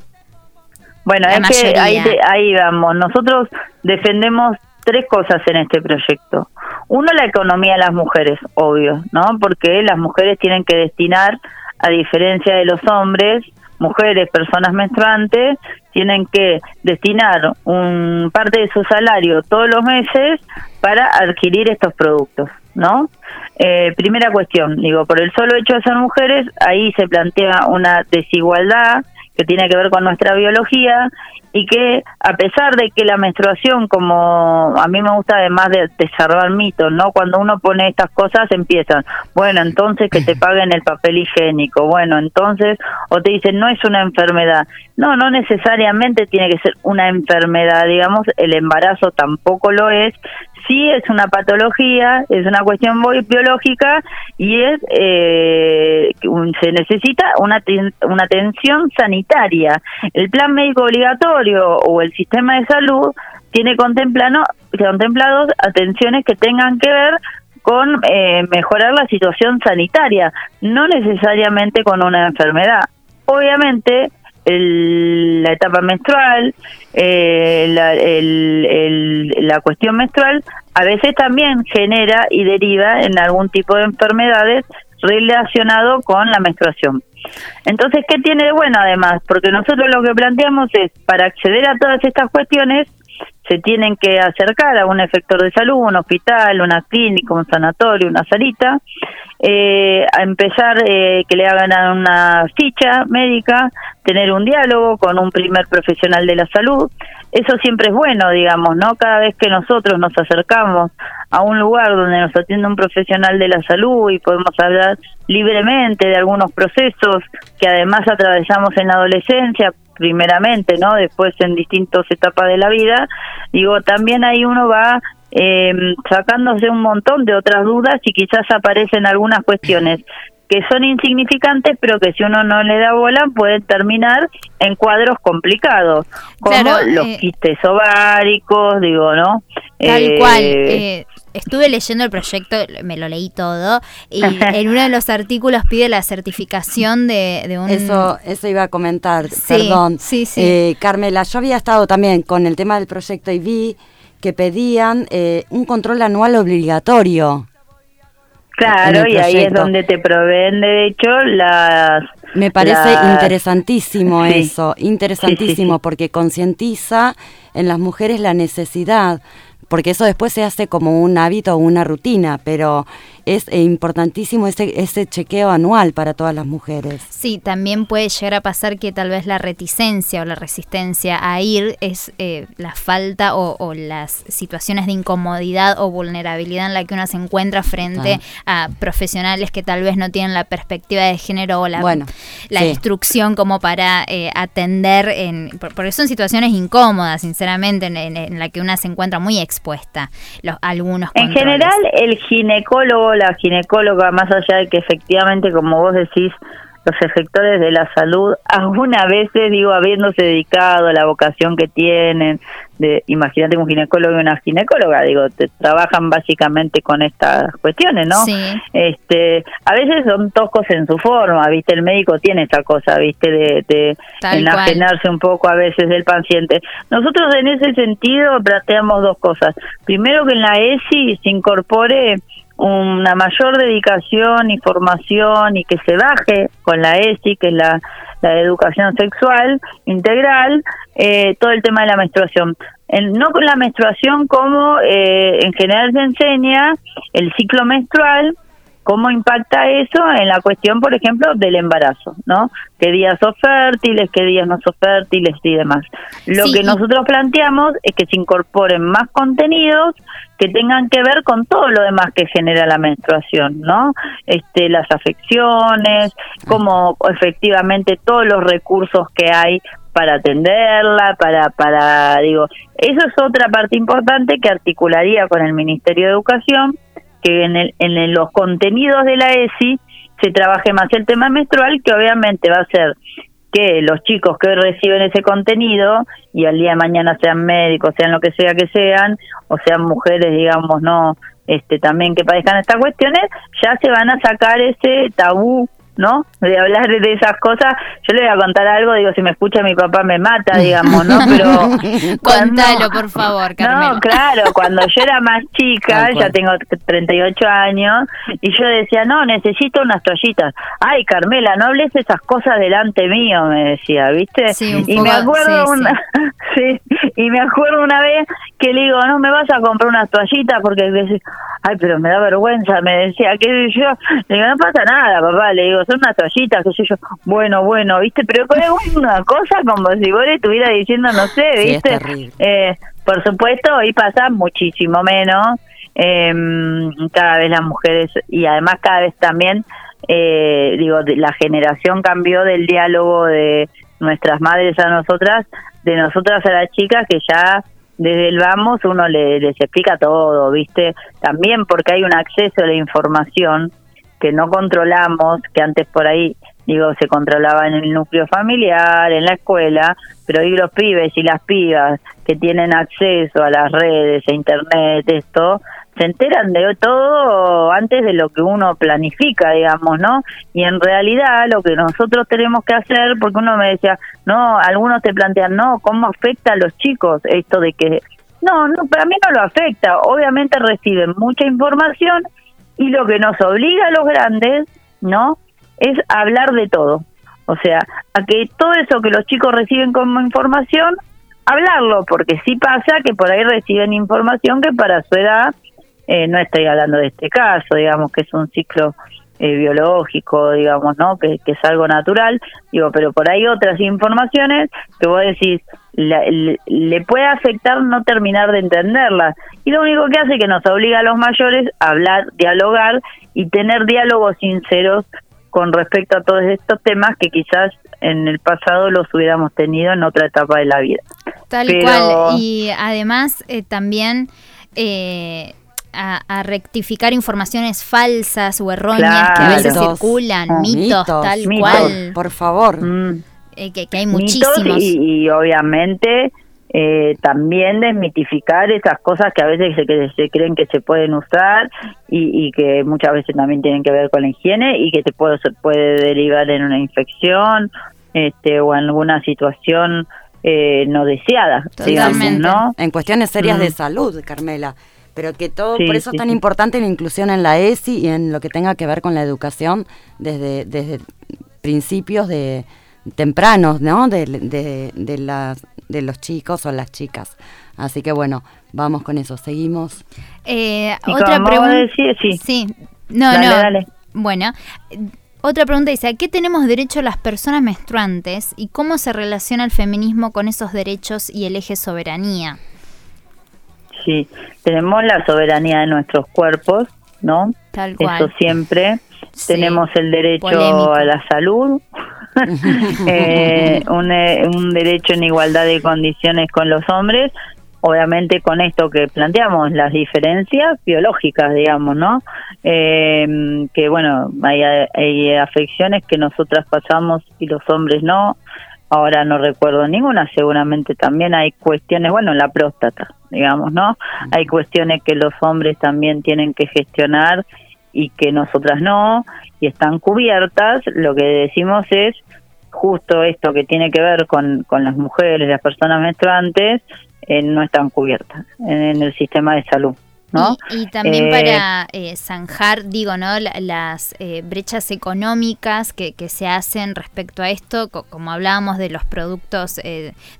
Bueno, es que ahí, ahí vamos. Nosotros defendemos tres cosas en este proyecto. Uno, la economía de las mujeres, obvio, ¿no? Porque las mujeres tienen que destinar, a diferencia de los hombres, mujeres, personas menstruantes, tienen que destinar un parte de su salario todos los meses para adquirir estos productos, ¿no? Eh, primera cuestión, digo, por el solo hecho de ser mujeres, ahí se plantea una desigualdad que tiene que ver con nuestra biología y que a pesar de que la menstruación, como a mí me gusta además de desarmar mitos, ¿no? Cuando uno pone estas cosas empiezan, bueno, entonces que te paguen el papel higiénico, bueno, entonces, o te dicen, no es una enfermedad. No, no necesariamente tiene que ser una enfermedad, digamos, el embarazo tampoco lo es, sí es una patología, es una cuestión bi- biológica y es eh, se necesita una, una atención sanitaria. El plan médico obligatorio o el sistema de salud tiene contemplado, contemplados atenciones que tengan que ver con eh, mejorar la situación sanitaria, no necesariamente con una enfermedad. Obviamente, el- la etapa menstrual, eh, la, el- la cuestión menstrual, a veces también genera y deriva en algún tipo de enfermedades relacionado con la menstruación. Entonces, ¿qué tiene de bueno además? Porque nosotros lo que planteamos es, para acceder a todas estas cuestiones, se tienen que acercar a un efector de salud, un hospital, una clínica, un sanatorio, una salita, eh, a empezar eh, que le hagan una ficha médica, tener un diálogo con un primer profesional de la salud. Eso siempre es bueno, digamos, ¿no? Cada vez que nosotros nos acercamos a un lugar donde nos atiende un profesional de la salud y podemos hablar libremente de algunos procesos que además atravesamos en la adolescencia, primeramente, ¿no? Después en distintas etapas de la vida, digo, también ahí uno va eh, sacándose un montón de otras dudas y quizás aparecen algunas cuestiones que son insignificantes, pero que si uno no le da bola pueden terminar en cuadros complicados, como Claro, los eh, quistes ováricos, digo, ¿no? Tal Eh, cual. Estuve leyendo el proyecto, me lo leí todo, y [laughs] en uno de los artículos pide la certificación de, de un... Eso, eso iba a comentar, Sí, perdón. sí, sí. Eh, Carmela, yo había estado también con el tema del proyecto y vi que pedían eh, un control anual obligatorio. Claro, y ahí es donde te proveen, de hecho, las Me parece interesantísimo Sí. eso, interesantísimo, Sí, sí, sí. porque concientiza en las mujeres la necesidad, porque eso después se hace como un hábito o una rutina, pero es eh, importantísimo ese, ese chequeo anual para todas las mujeres. Sí, también puede llegar a pasar que tal vez la reticencia o la resistencia a ir es eh, la falta o, o las situaciones de incomodidad o vulnerabilidad en la que uno se encuentra frente a profesionales que tal vez no tienen la perspectiva de género o la, Bueno, la sí. instrucción como para eh, atender, en, por- porque son situaciones incómodas, sinceramente, en, en- en la que una se encuentra muy expuesta. Los, algunos En controles. general, el ginecólogo, la ginecóloga, más allá de que efectivamente, como vos decís, los efectores de la salud, [laughs] algunas veces, digo, habiéndose dedicado a la vocación que tienen, de imagínate un ginecólogo y una ginecóloga, digo, te, trabajan básicamente con estas cuestiones, ¿no? Sí. Este, a veces son toscos en su forma, ¿viste? El médico tiene esta cosa, ¿viste? De, de Tal enajenarse un poco a veces del paciente. Nosotros en ese sentido planteamos dos cosas. Primero que en la ESI se incorpore una mayor dedicación y formación y que se baje con la ESI, que es la, la educación sexual integral, eh, todo el tema de la menstruación. En- no con la menstruación como eh, en general se enseña el ciclo menstrual, cómo impacta eso en la cuestión, por ejemplo, del embarazo, ¿no? ¿Qué días son fértiles, qué días no son fértiles y demás? Lo Sí, que nosotros planteamos es que se incorporen más contenidos que tengan que ver con todo lo demás que genera la menstruación, ¿no? Este, las afecciones, como efectivamente todos los recursos que hay para atenderla, para, para, digo, eso es otra parte importante que articularía con el Ministerio de Educación, que en, el, en los contenidos de la ESI se trabaje más el tema menstrual, que obviamente va a ser que los chicos que hoy reciben ese contenido y al día de mañana sean médicos, sean lo que sea que sean, o sean mujeres, digamos, no, este, también que padezcan estas cuestiones, ya se van a sacar ese tabú, ¿no? De hablar de esas cosas. Yo le voy a contar algo, digo, si me escucha mi papá me mata, digamos, ¿no? Pero [laughs] cuando- Contalo, por favor, Carmela. no, claro, cuando yo era más [laughs] chica, ya tengo 38 años, y yo decía, no, necesito unas toallitas. Ay, Carmela, no hables esas cosas delante mío, me decía, ¿viste? Sí, un y me poco- acuerdo sí, una, [laughs] sí, y me acuerdo una vez que le digo, no me vas a comprar unas toallitas porque ay, pero me da vergüenza, me decía, que yo, le digo, no pasa nada, papá, le digo, son unas toallitas, qué sé yo, bueno, bueno, ¿viste? Pero es una cosa como si vos le estuvieras diciendo, no sé, ¿viste? Eh, por supuesto, hoy pasa muchísimo menos. eh, cada vez las mujeres, y además cada vez también, eh, digo, la generación cambió del diálogo de nuestras madres a nosotras, de nosotras a las chicas, que ya desde el vamos uno le- les explica todo, ¿viste? También porque hay un acceso a la información que no controlamos, que antes por ahí, digo, se controlaba en el núcleo familiar, en la escuela, pero hoy los pibes y las pibas que tienen acceso a las redes, a internet, esto, se enteran de todo antes de lo que uno planifica, digamos, ¿no? Y en realidad lo que nosotros tenemos que hacer, porque uno me decía, no, algunos te plantean, no, ¿cómo afecta a los chicos esto de que... No, no, para mí no lo afecta. Obviamente reciben mucha información y lo que nos obliga a los grandes, ¿no? Es hablar de todo. O sea, a que todo eso que los chicos reciben como información, hablarlo, porque sí pasa que por ahí reciben información que para su edad, eh, no estoy hablando de este caso, digamos que es un ciclo eh, biológico, digamos, ¿no? Que, que es algo natural, digo, pero por ahí otras informaciones que vos decís, la- le, le puede afectar no terminar de entenderlas. Y lo único que hace que nos obliga a los mayores a hablar, dialogar y tener diálogos sinceros con respecto a todos estos temas que quizás en el pasado los hubiéramos tenido en otra etapa de la vida. Tal Pero- cual. Y además eh, también eh, a, a rectificar informaciones falsas o erróneas que a veces circulan, mitos, tal mitos. cual. Por favor. Mm. Eh, que, que hay mitos muchísimos. y, y obviamente eh, también desmitificar esas cosas que a veces se, que se creen que se pueden usar y, y que muchas veces también tienen que ver con la higiene y que te puede, se puede derivar en una infección este o en alguna situación eh, no deseada, digamos, Totalmente. ¿no? En cuestiones serias Mm. de salud, Carmela. Pero que todo, Sí, por eso sí, es tan sí. importante la inclusión en la ESI y en lo que tenga que ver con la educación desde, desde principios de tempranos, ¿no? De, de, de, las, de los chicos o las chicas. Así que bueno, vamos con eso, seguimos. Eh, otra pregunta. Sí. sí. No, no. Bueno, otra pregunta dice, ¿a qué tenemos derecho las personas menstruantes y cómo se relaciona el feminismo con esos derechos y el eje soberanía? Sí, tenemos la soberanía de nuestros cuerpos, ¿no? Tal cual. Eso siempre. Tenemos el derecho a la salud, [laughs] eh, un, eh, un derecho en igualdad de condiciones con los hombres, obviamente con esto que planteamos, las diferencias biológicas, digamos, ¿no? Eh, que bueno, hay, hay, afecciones que nosotras pasamos y los hombres no. Ahora no recuerdo ninguna, seguramente también hay cuestiones, bueno, la próstata, digamos, ¿no? Hay cuestiones que los hombres también tienen que gestionar y que nosotras no, y están cubiertas. Lo que decimos es justo esto que tiene que ver con, con las mujeres, las personas menstruantes, eh, no están cubiertas en, el sistema de salud. ¿no? Y, también para eh, eh, zanjar, digo, ¿no? las brechas económicas que, que, se hacen respecto a esto, como hablábamos de los productos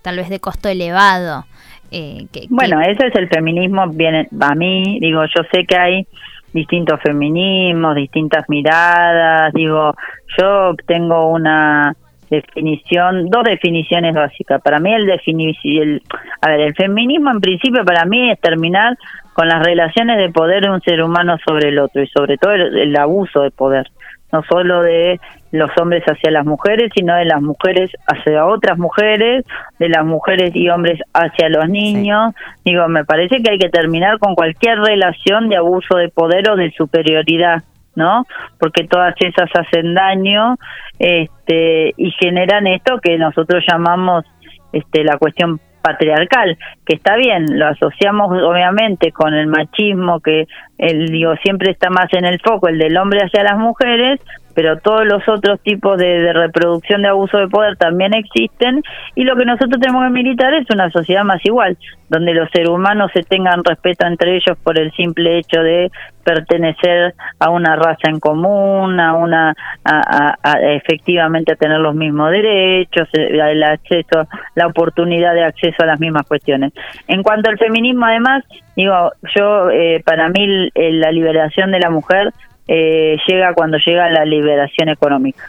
tal vez de costo elevado. Que, bueno, ese es el feminismo, viene a mí, digo, yo sé que hay distintos feminismos, distintas miradas, digo, yo tengo una definición, dos definiciones básicas. Para mí el, el, a ver, el feminismo en principio para mí es terminar con las relaciones de poder de un ser humano sobre el otro y sobre todo el, abuso de poder, no solo de los hombres hacia las mujeres, sino de las mujeres hacia otras mujeres, de las mujeres y hombres hacia los niños. Digo, me parece que hay que terminar con cualquier relación de abuso de poder o de superioridad ¿no? Porque todas esas hacen daño este, y generan esto que nosotros llamamos este, la cuestión patriarcal, que está bien, lo asociamos obviamente con el machismo que el digo siempre está más en el foco, el del hombre hacia las mujeres, pero todos los otros tipos de, reproducción de abuso de poder también existen y lo que nosotros tenemos que militar es una sociedad más igual, donde los seres humanos se tengan respeto entre ellos por el simple hecho de pertenecer a una raza en común, a una a, efectivamente a tener los mismos derechos, el acceso, la oportunidad de acceso a las mismas cuestiones. En cuanto al feminismo, además, digo, yo eh, para mí la liberación de la mujer eh, llega cuando llega la liberación económica.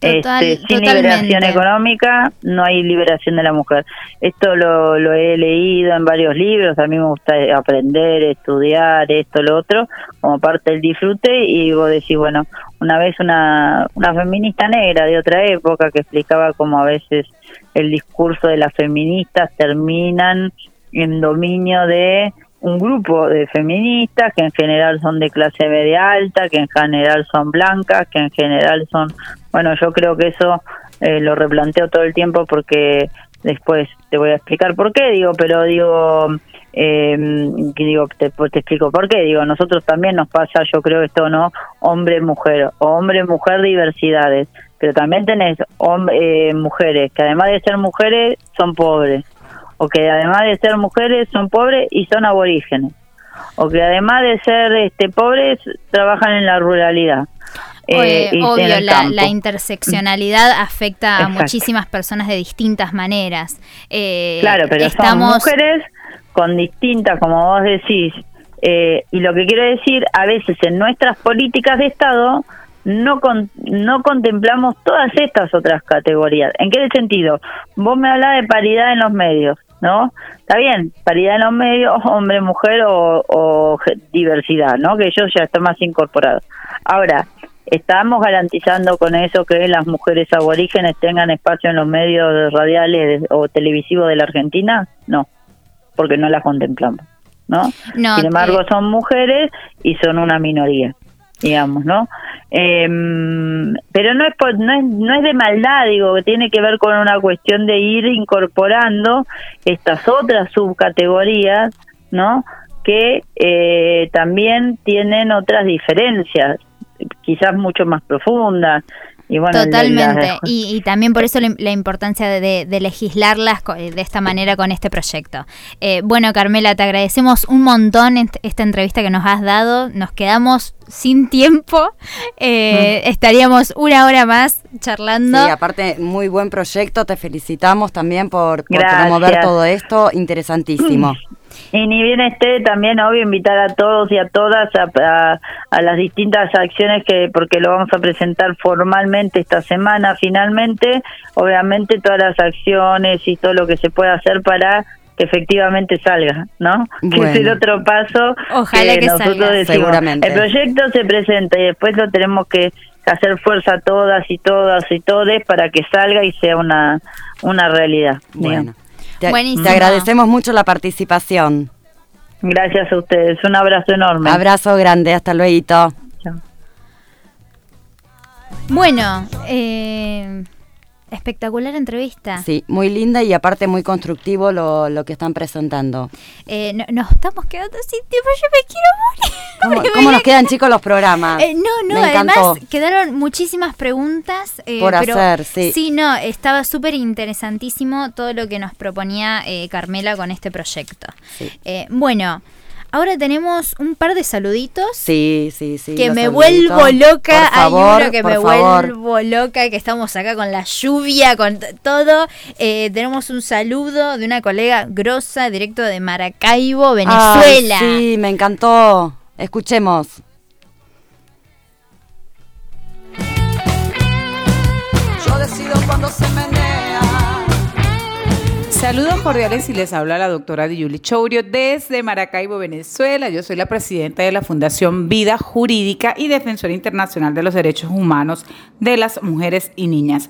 este, sin liberación económica no hay liberación de la mujer. Esto lo, lo, he leído en varios libros, a mí me gusta aprender, estudiar, esto, lo otro, como parte del disfrute y vos decís, bueno, una vez una, una feminista negra de otra época que explicaba cómo a veces el discurso de las feministas terminan en dominio de un grupo de feministas que en general son de clase media alta, que en general son blancas, que en general son, bueno, yo creo que eso eh, lo replanteo todo el tiempo porque después te voy a explicar por qué, digo, pero digo, eh, digo te, te explico por qué, digo, nosotros también nos pasa, yo creo esto, ¿no? Hombre-mujer, hombre-mujer diversidades, pero también tenés eh, mujeres que además de ser mujeres son pobres o que además de ser mujeres son pobres y son aborígenes, o que además de ser este pobres trabajan en la ruralidad. Eh, obvio, la, interseccionalidad afecta a muchísimas personas de distintas maneras. Eh, claro, pero estamos... son mujeres con distintas, como vos decís, eh, y lo que quiero decir, a veces en nuestras políticas de Estado no, no contemplamos todas estas otras categorías. ¿En qué sentido? Vos me hablás de paridad en los medios. ¿No? Está bien, paridad en los medios, hombre, mujer o, diversidad, ¿no? Que ellos ya están más incorporados. Ahora, ¿estamos garantizando con eso que las mujeres aborígenes tengan espacio en los medios radiales o televisivos de la Argentina? No, porque no las contemplamos, ¿no? Sin embargo, eh, son mujeres y son una minoría digamos, ¿no? Eh, pero no es, no es no es de maldad, digo, que tiene que ver con una cuestión de ir incorporando estas otras subcategorías, ¿no? Que eh, también tienen otras diferencias, quizás mucho más profundas. Y bueno, la- Totalmente. la- Y, y también por eso la, la importancia de, de- legislarlas co- de esta manera con este proyecto. Eh, bueno, Carmela, te agradecemos un montón est- esta entrevista que nos has dado. Nos quedamos sin tiempo. Eh, Estaríamos una hora más charlando. Sí, aparte, muy buen proyecto. Te felicitamos también por, promover todo esto. Interesantísimo. [clears throat] Y ni bien esté, también obvio invitar a todos y a todas a, a- a las distintas acciones que, porque lo vamos a presentar formalmente esta semana finalmente, obviamente todas las acciones y todo lo que se pueda hacer para que efectivamente salga, ¿no? Que es el Bueno. otro paso Ojalá que nosotros salga. decimos. Seguramente. El proyecto se presenta y después lo tenemos que hacer fuerza todas y todas y todes para que salga y sea una, una realidad. digamos. Te, Buenísimo. te agradecemos mucho la participación. Gracias a ustedes, un abrazo enorme. Abrazo grande, hasta luego. Chao. Bueno, eh, espectacular entrevista. Sí, muy linda y aparte muy constructivo lo, lo que están presentando. Eh, no- nos estamos quedando sin tiempo, yo me quiero morir. [laughs] ¿Cómo, cómo nos quedan [laughs] chicos los programas? Eh, no, no, Me además encantó. quedaron muchísimas preguntas. eh, Por pero hacer, sí. no, estaba súper interesantísimo todo lo que nos proponía eh, Carmela con este proyecto. Sí. Bueno, ahora tenemos un par de saluditos. Sí, sí, sí. Que me saluditos. vuelvo loca, Por favor, hay uno que por me favor. vuelvo loca, que estamos acá con la lluvia, con todo. Eh, tenemos un saludo de una colega grosa, directo de Maracaibo, Venezuela. Ay, sí, me encantó. Escuchemos. Saludos cordiales y les habla la doctora Diyuli Chourio desde Maracaibo, Venezuela. Yo soy la presidenta de la Fundación Vida Jurídica y defensora internacional de los derechos humanos de las mujeres y niñas.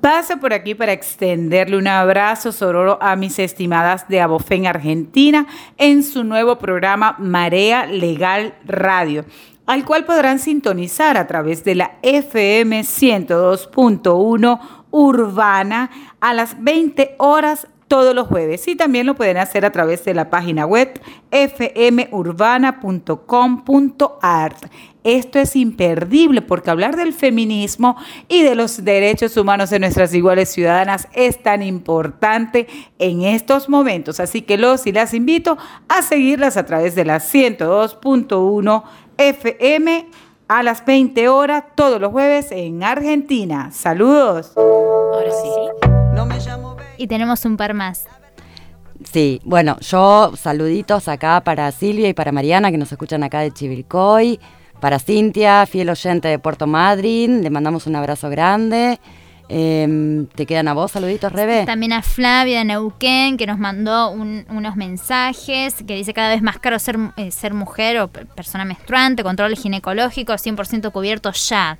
Paso por aquí para extenderle un abrazo sororo a mis estimadas de Abofén Argentina en su nuevo programa Marea Legal Radio al cual podrán sintonizar a través de la FM 102.1 Urbana a las 20 horas todos los jueves y también lo pueden hacer a través de la página web fmurbana.com.art. Esto es imperdible porque hablar del feminismo y de los derechos humanos de nuestras iguales ciudadanas es tan importante en estos momentos. Así que los y las invito a seguirlas a través de la 102.1 FM a las 20 horas todos los jueves en Argentina. Saludos. Ahora sí. Y tenemos un par más. Sí, bueno, yo saluditos acá para Silvia y para Mariana que nos escuchan acá de Chivilcoy, para Cintia, fiel oyente de Puerto Madryn, le mandamos un abrazo grande. Em, ¿Te quedan a vos saluditos, Rebe? También a Flavia de Neuquén, que nos mandó un- unos mensajes, que dice cada vez más caro ser, eh, ser mujer o pe- persona menstruante, control ginecológico, 100% cubierto ya.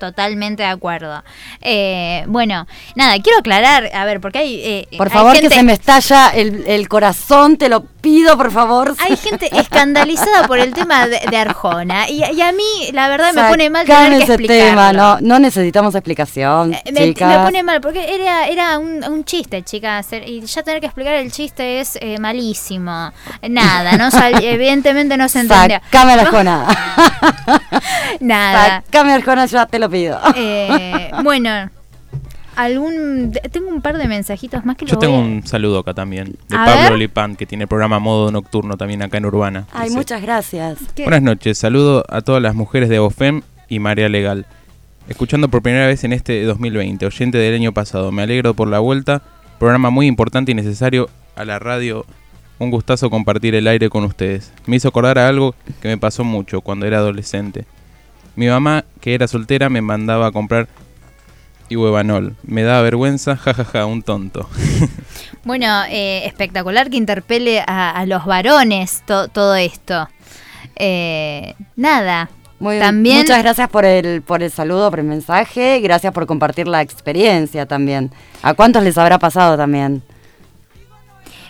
Totalmente de acuerdo. Eh, bueno, nada, quiero aclarar, a ver, porque hay... eh, Por hay favor, que se me estalla el, el corazón, te lo pido, por favor. Hay gente [laughs] escandalizada por el tema de, de Arjona. Y, y a mí, la verdad, me pone mal tener que ese explicarlo. tema, no, no necesitamos explicación, Eh, Me, pone mal, porque era, era un, un chiste, chicas. er- Y ya tener que explicar el chiste es eh, malísimo. Nada, no sal- [laughs] evidentemente no se entendió. Sacame [laughs] la Arjona. Nada. Sacame Arjona, ya te lo pido. Eh, [laughs] bueno, algún tengo un par de mensajitos más que Yo lo tengo voy a- un saludo acá también, de A Pablo ver. Lipán, que tiene programa Modo Nocturno también acá en Urbana. Ay, Dice, muchas gracias. ¿Qué? Buenas noches, saludo a todas las mujeres de OFEM y Marea Legal. Escuchando por primera vez en este 2020, oyente del año pasado, me alegro por la vuelta, programa muy importante y necesario a la radio. Un gustazo compartir el aire con ustedes. Me hizo acordar a algo que me pasó mucho cuando era adolescente. Mi mamá, que era soltera, me mandaba a comprar Ibuevanol. Me daba vergüenza, jajaja, un tonto. [laughs] Bueno, eh, espectacular que interpele a, a los varones to- todo esto. Eh, nada. Muy, También- Muchas gracias por el, por el saludo, por el mensaje. Gracias por compartir la experiencia también. ¿A cuántos les habrá pasado también?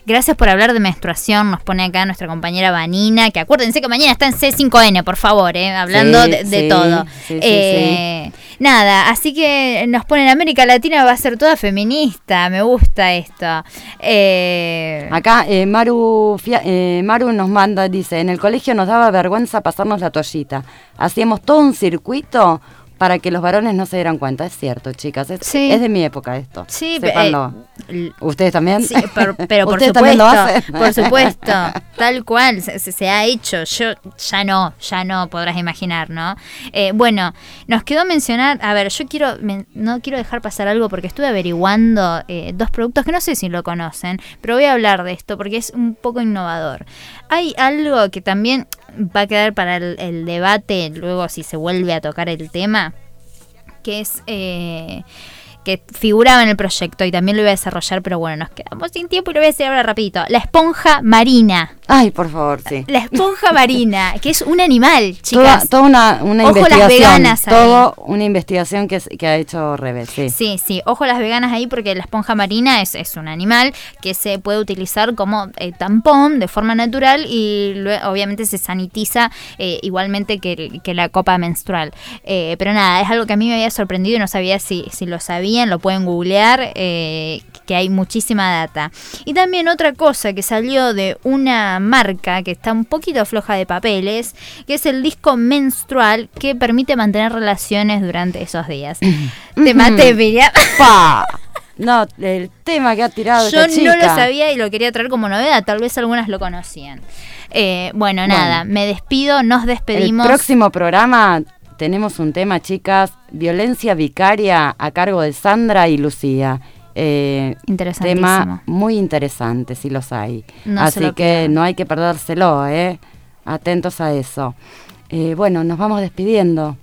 Gracias por hablar de menstruación, nos pone acá nuestra compañera Vanina, que acuérdense que mañana está en C5N, por favor, eh, hablando Sí, de, de sí, todo. sí, sí, Eh, Nada, así que nos ponen América Latina va a ser toda feminista, me gusta esto. Eh, Acá eh, Maru, Fia- eh, Maru nos manda, dice, en el colegio nos daba vergüenza pasarnos la toallita. Hacíamos todo un circuito para que los varones no se dieran cuenta. Es cierto, chicas. Es, Sí. es de mi época esto. Sí, eh, ¿Ustedes también? Sí, pero [laughs] por ¿Ustedes también supuesto, lo hacen? por supuesto, [laughs] tal cual, se, ha hecho, yo ya no, ya no podrás imaginar, ¿no? Eh, bueno, nos quedó mencionar, a ver, yo quiero, men- no quiero dejar pasar algo porque estuve averiguando eh, dos productos que no sé si lo conocen, pero voy a hablar de esto porque es un poco innovador. Hay algo que también va a quedar para el, debate luego si se vuelve a tocar el tema, que es... eh, que figuraba en el proyecto y también lo iba a desarrollar, pero bueno, nos quedamos sin tiempo y lo voy a decir ahora rapidito. La esponja marina. Ay, por favor, sí. La esponja marina, que es un animal, Toda, chicas. toda una, una Ojo las investigación. veganas ahí. todo una investigación que, que ha hecho Rebe, sí. Sí, sí, ojo las veganas ahí porque la esponja marina es, es un animal que se puede utilizar como eh, tampón de forma natural y obviamente se sanitiza eh, igualmente que, que la copa menstrual. Eh, pero nada, es algo que a mí me había sorprendido y no sabía si, si lo sabían, lo pueden googlear, eh, que hay muchísima data. Y también otra cosa que salió de una marca que está un poquito floja de papeles, que es el disco menstrual que permite mantener relaciones durante esos días. [coughs] Te maté, Miriam. ¡Pa! No, el tema que ha tirado Yo esta chica. no lo sabía y lo quería traer como novedad. Tal vez algunas lo conocían. Eh, bueno, nada, me despido, nos despedimos. El próximo programa tenemos un tema, chicas, violencia vicaria a cargo de Sandra y Lucía. Eh, tema muy interesante, si los hay. No Así lo que no hay que perdérselo, ¿eh? Atentos a eso. Eh, bueno, nos vamos despidiendo.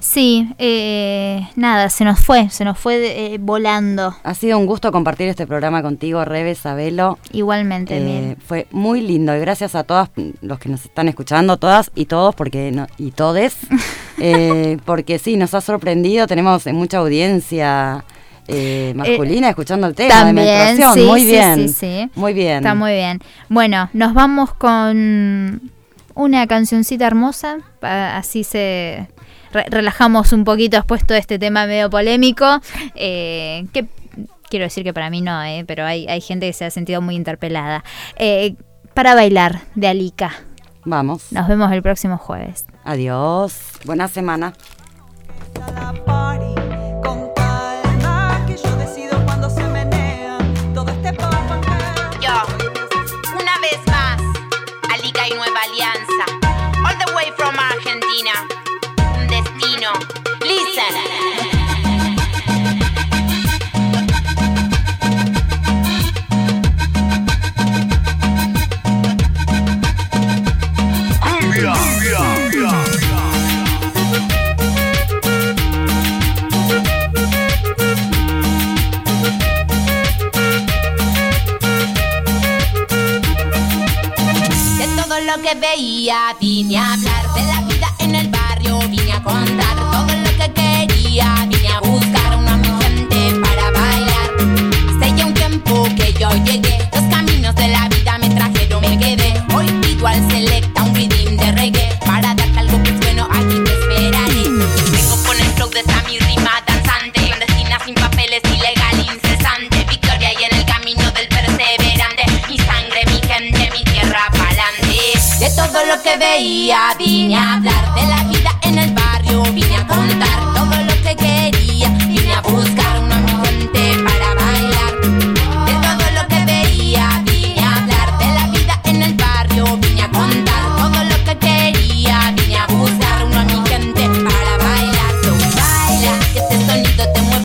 Sí, eh, nada, se nos fue, se nos fue eh, volando. Ha sido un gusto compartir este programa contigo, Rebe, Sabelo. Igualmente, Eh, fue muy lindo y gracias a todas los que nos están escuchando, todas y todos, porque no, y todes, [laughs] eh, porque sí, nos ha sorprendido, tenemos mucha audiencia eh, masculina escuchando el tema También, de menstruación, sí, muy bien, sí, sí. muy bien. Está muy bien. Bueno, nos vamos con una cancioncita hermosa, así se re- relajamos un poquito después todo este tema medio polémico, eh, que quiero decir que para mí no, eh, pero hay, hay gente que se ha sentido muy interpelada. Eh, para bailar de Alica. Vamos, Nos vemos el próximo jueves. adiós, buena semana. Veía, vine a hablar de la vida en el barrio, vine a contar todo lo que veía, vine a hablar de la